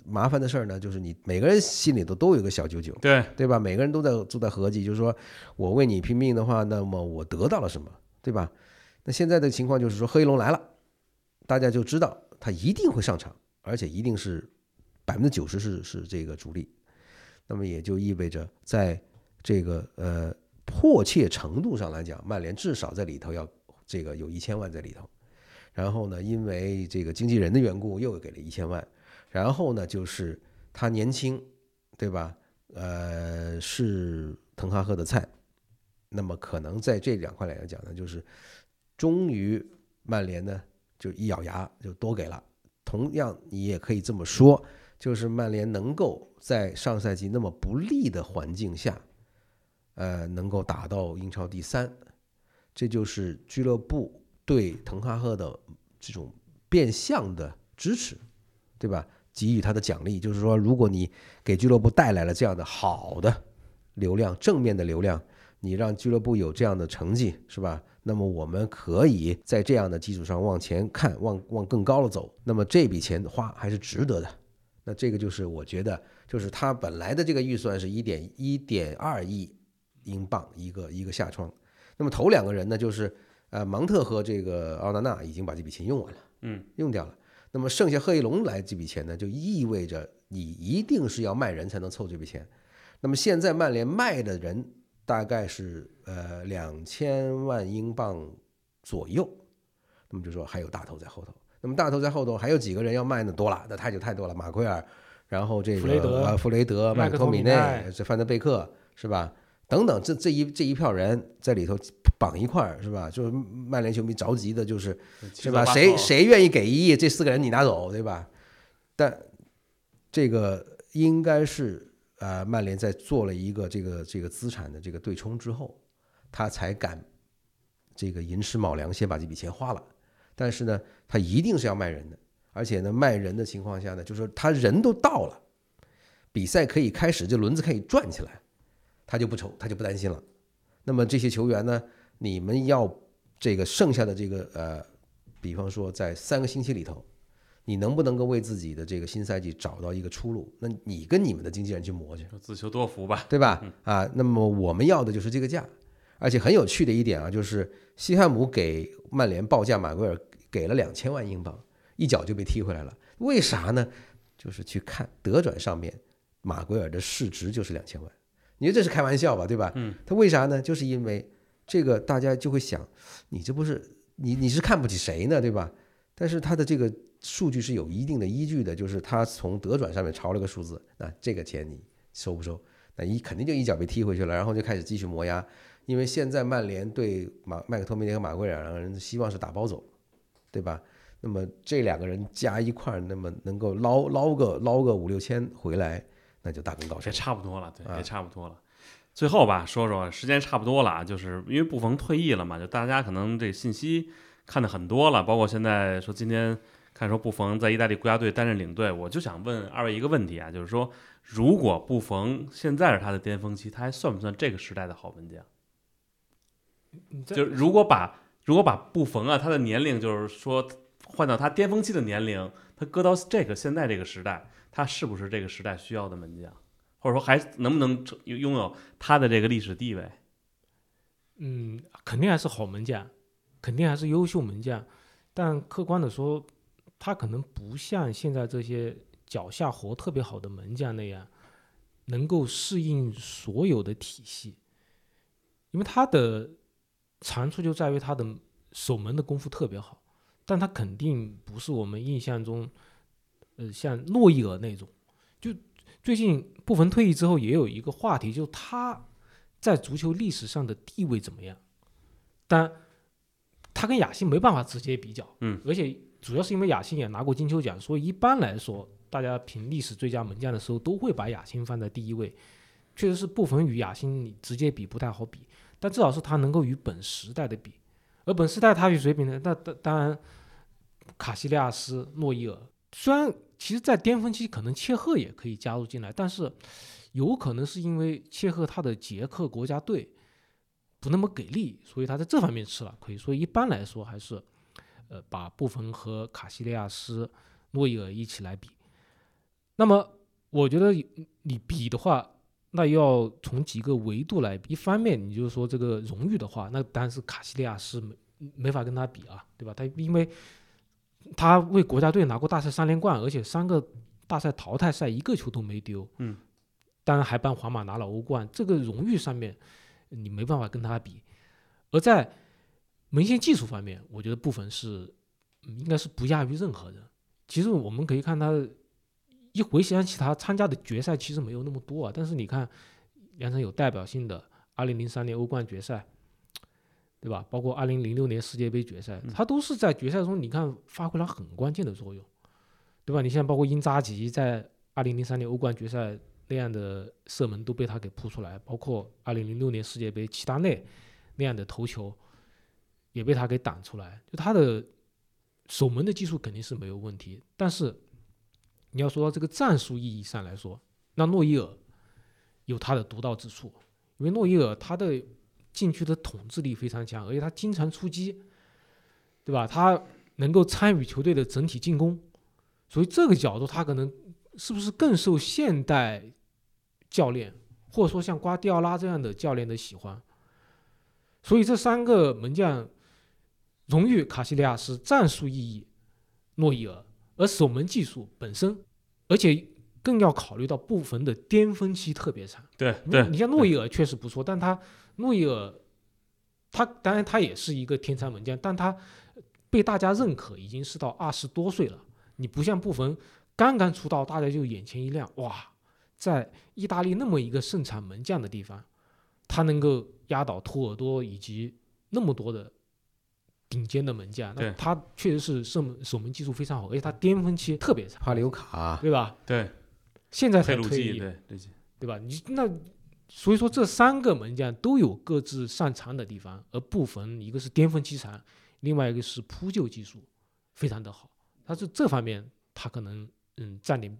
麻烦的事儿呢，就是你每个人心里头都有个小九九，对对吧？每个人都在都在合计，就是说我为你拼命的话，那么我得到了什么，对吧？那现在的情况就是说，贺一龙来了，大家就知道他一定会上场，而且一定是百分之九十是是这个主力。那么也就意味着，在这个呃迫切程度上来讲，曼联至少在里头要这个有一千万在里头。然后呢，因为这个经纪人的缘故，又给了一千万。然后呢，就是他年轻，对吧？呃，是滕哈赫的菜。那么可能在这两块来讲呢，就是终于曼联呢就一咬牙就多给了。同样，你也可以这么说，就是曼联能够在上赛季那么不利的环境下，呃，能够打到英超第三，这就是俱乐部对滕哈赫的这种变相的支持，对吧？给予他的奖励，就是说，如果你给俱乐部带来了这样的好的流量、正面的流量，你让俱乐部有这样的成绩，是吧？那么我们可以在这样的基础上往前看，往往更高了走。那么这笔钱花还是值得的。那这个就是我觉得，就是他本来的这个预算是一点一点二亿英镑一个一个下窗。那么头两个人呢，就是呃芒特和这个奥纳纳已经把这笔钱用完了，嗯，用掉了。那么剩下贺一龙来这笔钱呢，就意味着你一定是要卖人才能凑这笔钱。那么现在曼联卖的人大概是呃两千万英镑左右，那么就说还有大头在后头。那么大头在后头还有几个人要卖呢？多了，那太就太多了。马奎尔，然后这个弗雷德呃弗雷德、麦麦克托米内米奈、这范德贝克是吧？等等，这这一这一票人在里头绑一块儿是吧？就是曼联球迷着急的就是是吧？谁谁愿意给一亿，这四个人你拿走，对吧？但这个应该是呃，曼联在做了一个这个这个资产的这个对冲之后，他才敢这个寅吃卯粮，先把这笔钱花了。但是呢，他一定是要卖人的，而且呢，卖人的情况下呢，就是说他人都到了，比赛可以开始，这轮子可以转起来，他就不愁，他就不担心了。那么这些球员呢，你们要这个剩下的这个呃，比方说在三个星期里头，你能不能够为自己的这个新赛季找到一个出路？那你跟你们的经纪人去磨去，自求多福吧。对吧？啊，那么我们要的就是这个价，而且很有趣的一点啊，就是西汉姆给曼联报价马奎尔给了两千万英镑，一脚就被踢回来了。为啥呢？就是去看德转上面马奎尔的市值就是两千万，你说这是开玩笑吧，对吧？嗯，他为啥呢？就是因为这个大家就会想，你这不是你你是看不起谁呢，对吧？但是他的这个数据是有一定的依据的，就是他从德转上面抄了个数字，那这个钱你收不收？那一肯定就一脚被踢回去了，然后就开始继续磨压，因为现在曼联对马麦克托米尼和马奎尔两个人希望是打包走，对吧？那么这两个人加一块儿，那么能够捞捞个捞个五六千回来，那就大功告成也。差不多了，对，啊也差不多了。最后吧，说说时间差不多了啊，就是因为布冯退役了嘛，就大家可能这信息看的很多了，包括现在说今天看说布冯在意大利国家队担任领队，我就想问二位一个问题啊，就是说如果布冯现在是他的巅峰期，他还算不算这个时代的好门将？就是如果把如果把布冯啊，他的年龄就是说换到他巅峰期的年龄，他搁到这个现在这个时代，他是不是这个时代需要的门将，或者说还能不能成拥有他的这个历史地位？嗯，肯定还是好门将，肯定还是优秀门将，但客观的说，他可能不像现在这些脚下活特别好的门将那样，能够适应所有的体系，因为他的长处就在于他的守门的功夫特别好，但他肯定不是我们印象中，呃，像诺伊尔那种。就最近布冯退役之后，也有一个话题，就是他在足球历史上的地位怎么样？但他跟亚辛没办法直接比较，嗯，而且主要是因为亚辛也拿过金球奖，所以一般来说，大家评历史最佳门将的时候都会把亚辛放在第一位。确实是布冯与亚辛你直接比不太好比，但至少是他能够与本时代的比。而本时代他与谁比呢？那当当然，卡西利亚斯、诺伊尔，虽然其实在巅峰期可能切赫也可以加入进来，但是有可能是因为切赫他的捷克国家队不那么给力，所以他在这方面吃了亏。所以一般来说还是，呃，把布冯和卡西利亚斯、诺伊尔一起来比。那么我觉得你比的话，那要从几个维度来比。一方面，你就是说这个荣誉的话，那当然是卡西利亚斯没没法跟他比啊，对吧？他因为他为国家队拿过大赛三连冠，而且三个大赛淘汰赛一个球都没丢，嗯，当然还帮皇马拿了欧冠，这个荣誉上面你没办法跟他比。而在门线技术方面，我觉得部分是嗯应该是不亚于任何人。其实我们可以看他一回想起他参加的决赛其实没有那么多啊，但是你看梁晨有代表性的二零零三年欧冠决赛，对吧？包括二零零六年世界杯决赛，他都是在决赛中你看发挥了很关键的作用，对吧？你像包括英扎吉在二零零三年欧冠决赛那样的射门都被他给扑出来，包括二零零六年世界杯齐达内那样的头球也被他给挡出来，就他的守门的技术肯定是没有问题，但是你要说到这个战术意义上来说，那诺伊尔有他的独到之处，因为诺伊尔他的禁区的统治力非常强，而且他经常出击，对吧？他能够参与球队的整体进攻，所以这个角度他可能是不是更受现代教练或者说像瓜迪奥拉这样的教练的喜欢？所以这三个门将，荣誉卡西利亚斯，战术意义诺伊尔，而守门技术本身，而且更要考虑到布冯的巅峰期特别长。对对，你像诺伊尔确实不错，但他诺伊尔，他当然他也是一个天才门将，但他被大家认可已经是到二十多岁了。你不像布冯刚刚出道，大家就眼前一亮，哇，在意大利那么一个盛产门将的地方，他能够压倒托尔多以及那么多的顶尖的门将，那他确实是射门守门技术非常好，而且他巅峰期特别长，帕里欧卡，对吧？对，现在才退役，对，对吧？你那所以说这三个门将都有各自擅长的地方，而布冯一个是巅峰期长，另外一个是扑救技术非常的好，他是这方面他可能嗯占领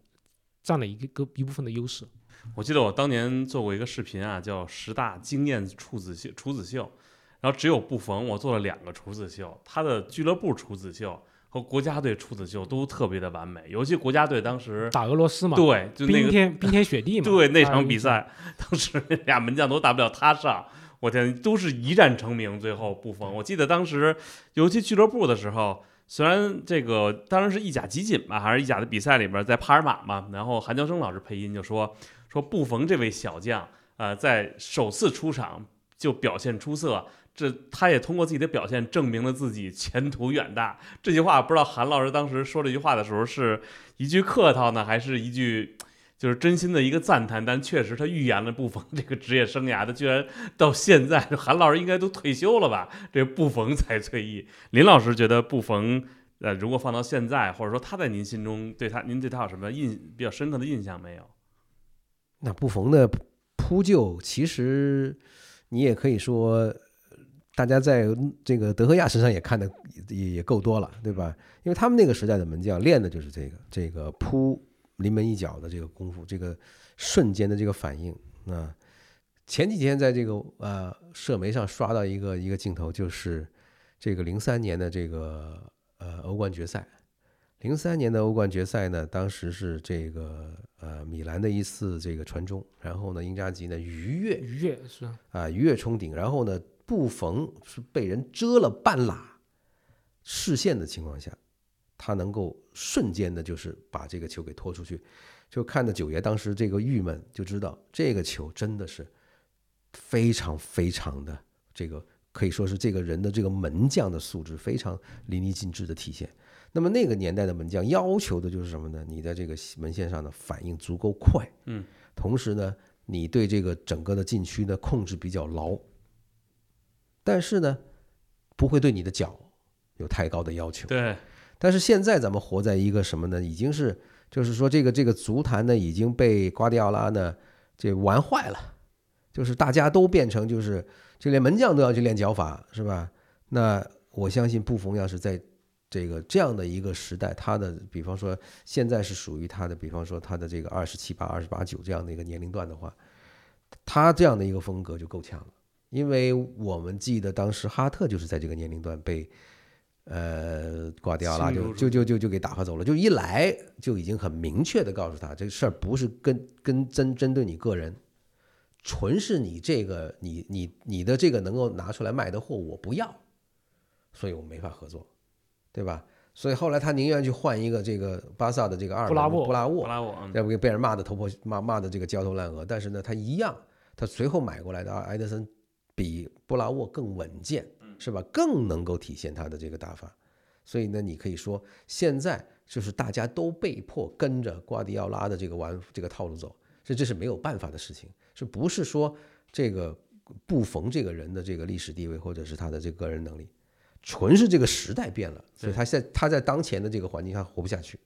占了一个一部分的优势。我记得我当年做过一个视频啊，叫十大经验处子秀处子秀，然后只有布冯我做了两个处子秀，他的俱乐部处子秀和国家队处子秀都特别的完美，尤其国家队当时打俄罗斯嘛，对就那冰个天冰天雪地嘛，对那场比赛，当时那俩门将都打不了他上，我天，都是一战成名。最后布冯，我记得当时尤其俱乐部的时候，虽然这个当然是意甲集锦吧，还是意甲的比赛里边，在帕尔马嘛，然后韩乔生老师配音就说说布冯这位小将，呃，在首次出场就表现出色。这他也通过自己的表现证明了自己前途远大。这句话不知道韩老师当时说这句话的时候是一句客套呢，还是一句就是真心的一个赞叹，但确实他预言了布冯这个职业生涯，他居然到现在，韩老师应该都退休了吧？这布冯才退役。林老师觉得布冯，呃，如果放到现在，或者说他在您心中对他，您对他有什么印比较深刻的印象没有？那布冯的扑救，其实你也可以说，大家在这个德赫亚身上也看的也也够多了，对吧？因为他们那个时代的门将练的就是这个这个扑临门一脚的这个功夫，这个瞬间的这个反应啊。前几天在这个呃社媒上刷到一个一个镜头，就是这个零三年的这个呃欧冠决赛。零三年的欧冠决赛呢，当时是这个呃米兰的一次这个传中，然后呢英扎吉呢鱼跃愉悦是吧啊鱼跃冲顶，然后呢布冯是。被人遮了半拉视线的情况下，他能够瞬间的就是。把这个球给拖出去，就看着九爷当时这个郁闷，就知道这个球真的是。非常非常的这个可以说是。这个人的这个门将的素质非常淋漓尽致的体现。那么那个年代的门将要求的就是。什么呢？你在这个门线上的反应足够快，嗯，同时呢，你对这个整个的禁区呢控制比较牢，但是呢，不会对你的脚有太高的要求。对，但是现在咱们活在一个什么呢？已经是就是说这个这个足坛呢已经被瓜迪奥拉呢这玩坏了，就是大家都变成就是就连门将都要去练脚法，是吧？那我相信布冯要是在这个这样的一个时代，他的比方说现在是属于他的，比方说他的这个二十七八、二十八九这样的一个年龄段的话，他这样的一个风格就够呛了。因为我们记得当时哈特就是在这个年龄段被呃瓜迪奥拉侵入就就就就就给打发走了，就一来就已经很明确的告诉他，这个事儿不是跟跟针针对你个人，纯是你这个你你你的这个能够拿出来卖的货我不要，所以我们没法合作，对吧？所以后来他宁愿去换一个这个巴萨的这个二布拉沃布拉沃，布拉沃，嗯要不被人骂的头破骂骂的这个焦头烂额，但是呢，他一样，他随后买过来的埃德森比布拉沃更稳健，是吧？更能够体现他的这个打法。所以呢，你可以说现在就是大家都被迫跟着瓜迪奥拉的这个玩这个套路走，这这是没有办法的事情，是不是说这个布冯这个人的这个历史地位或者是他的这个个人能力，纯是这个时代变了，所以他现在他在当前的这个环境下活不下去。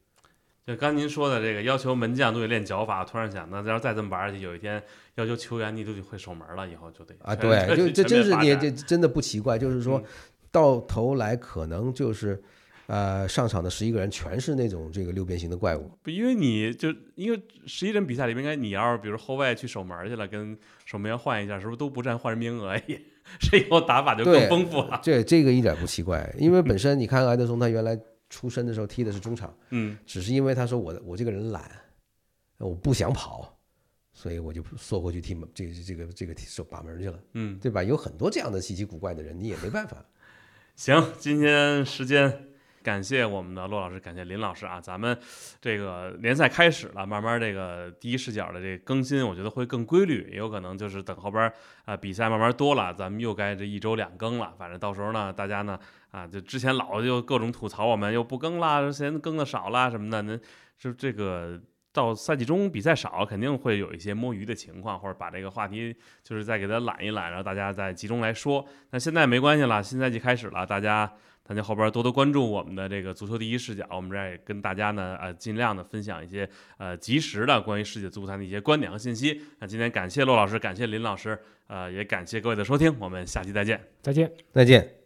就刚您说的这个要求门将都得练脚法，突然想，那要是再这么玩下去，有一天要求球员你都得会守门了，以后就得啊，对，就这真是你你这真的不奇怪，就是说嗯到头来可能就是，呃，上场的十一个人全是那种这个六边形的怪物，不，因为你就因为十一人比赛里面，应该你要是比如后卫去守门去了，跟守门员换一下，是不是都不占换人名额也？这以后打法就更丰富了。这这个一点不奇怪，因为本身你看埃德松他原来出身的时候踢的是中场，嗯，只是因为他说我我这个人懒，我不想跑，所以我就缩回去踢门这个这个这个手把门去了，嗯，对吧？有很多这样的稀奇古怪的人，你也没办法。行，今天时间。感谢我们的骆老师，感谢林老师啊！咱们这个联赛开始了，慢慢这个第一视角的这个更新，我觉得会更规律，也有可能就是等后边啊、比赛慢慢多了，咱们又该这一周两更了。反正到时候呢，大家呢啊，就之前老就各种吐槽我们又不更啦，现在更的少啦什么的，那是这个到赛季中比赛少，肯定会有一些摸鱼的情况，或者把这个话题就是再给它揽一揽，然后大家再集中来说。那现在没关系了，新赛季开始了，大家。大家后边多多关注我们的这个足球第一视角，我们这儿也跟大家呢呃尽量的分享一些呃及时的关于世界足坛的一些观点和信息。那今天感谢骆老师，感谢林老师，呃也感谢各位的收听，我们下期再见。再见。再见。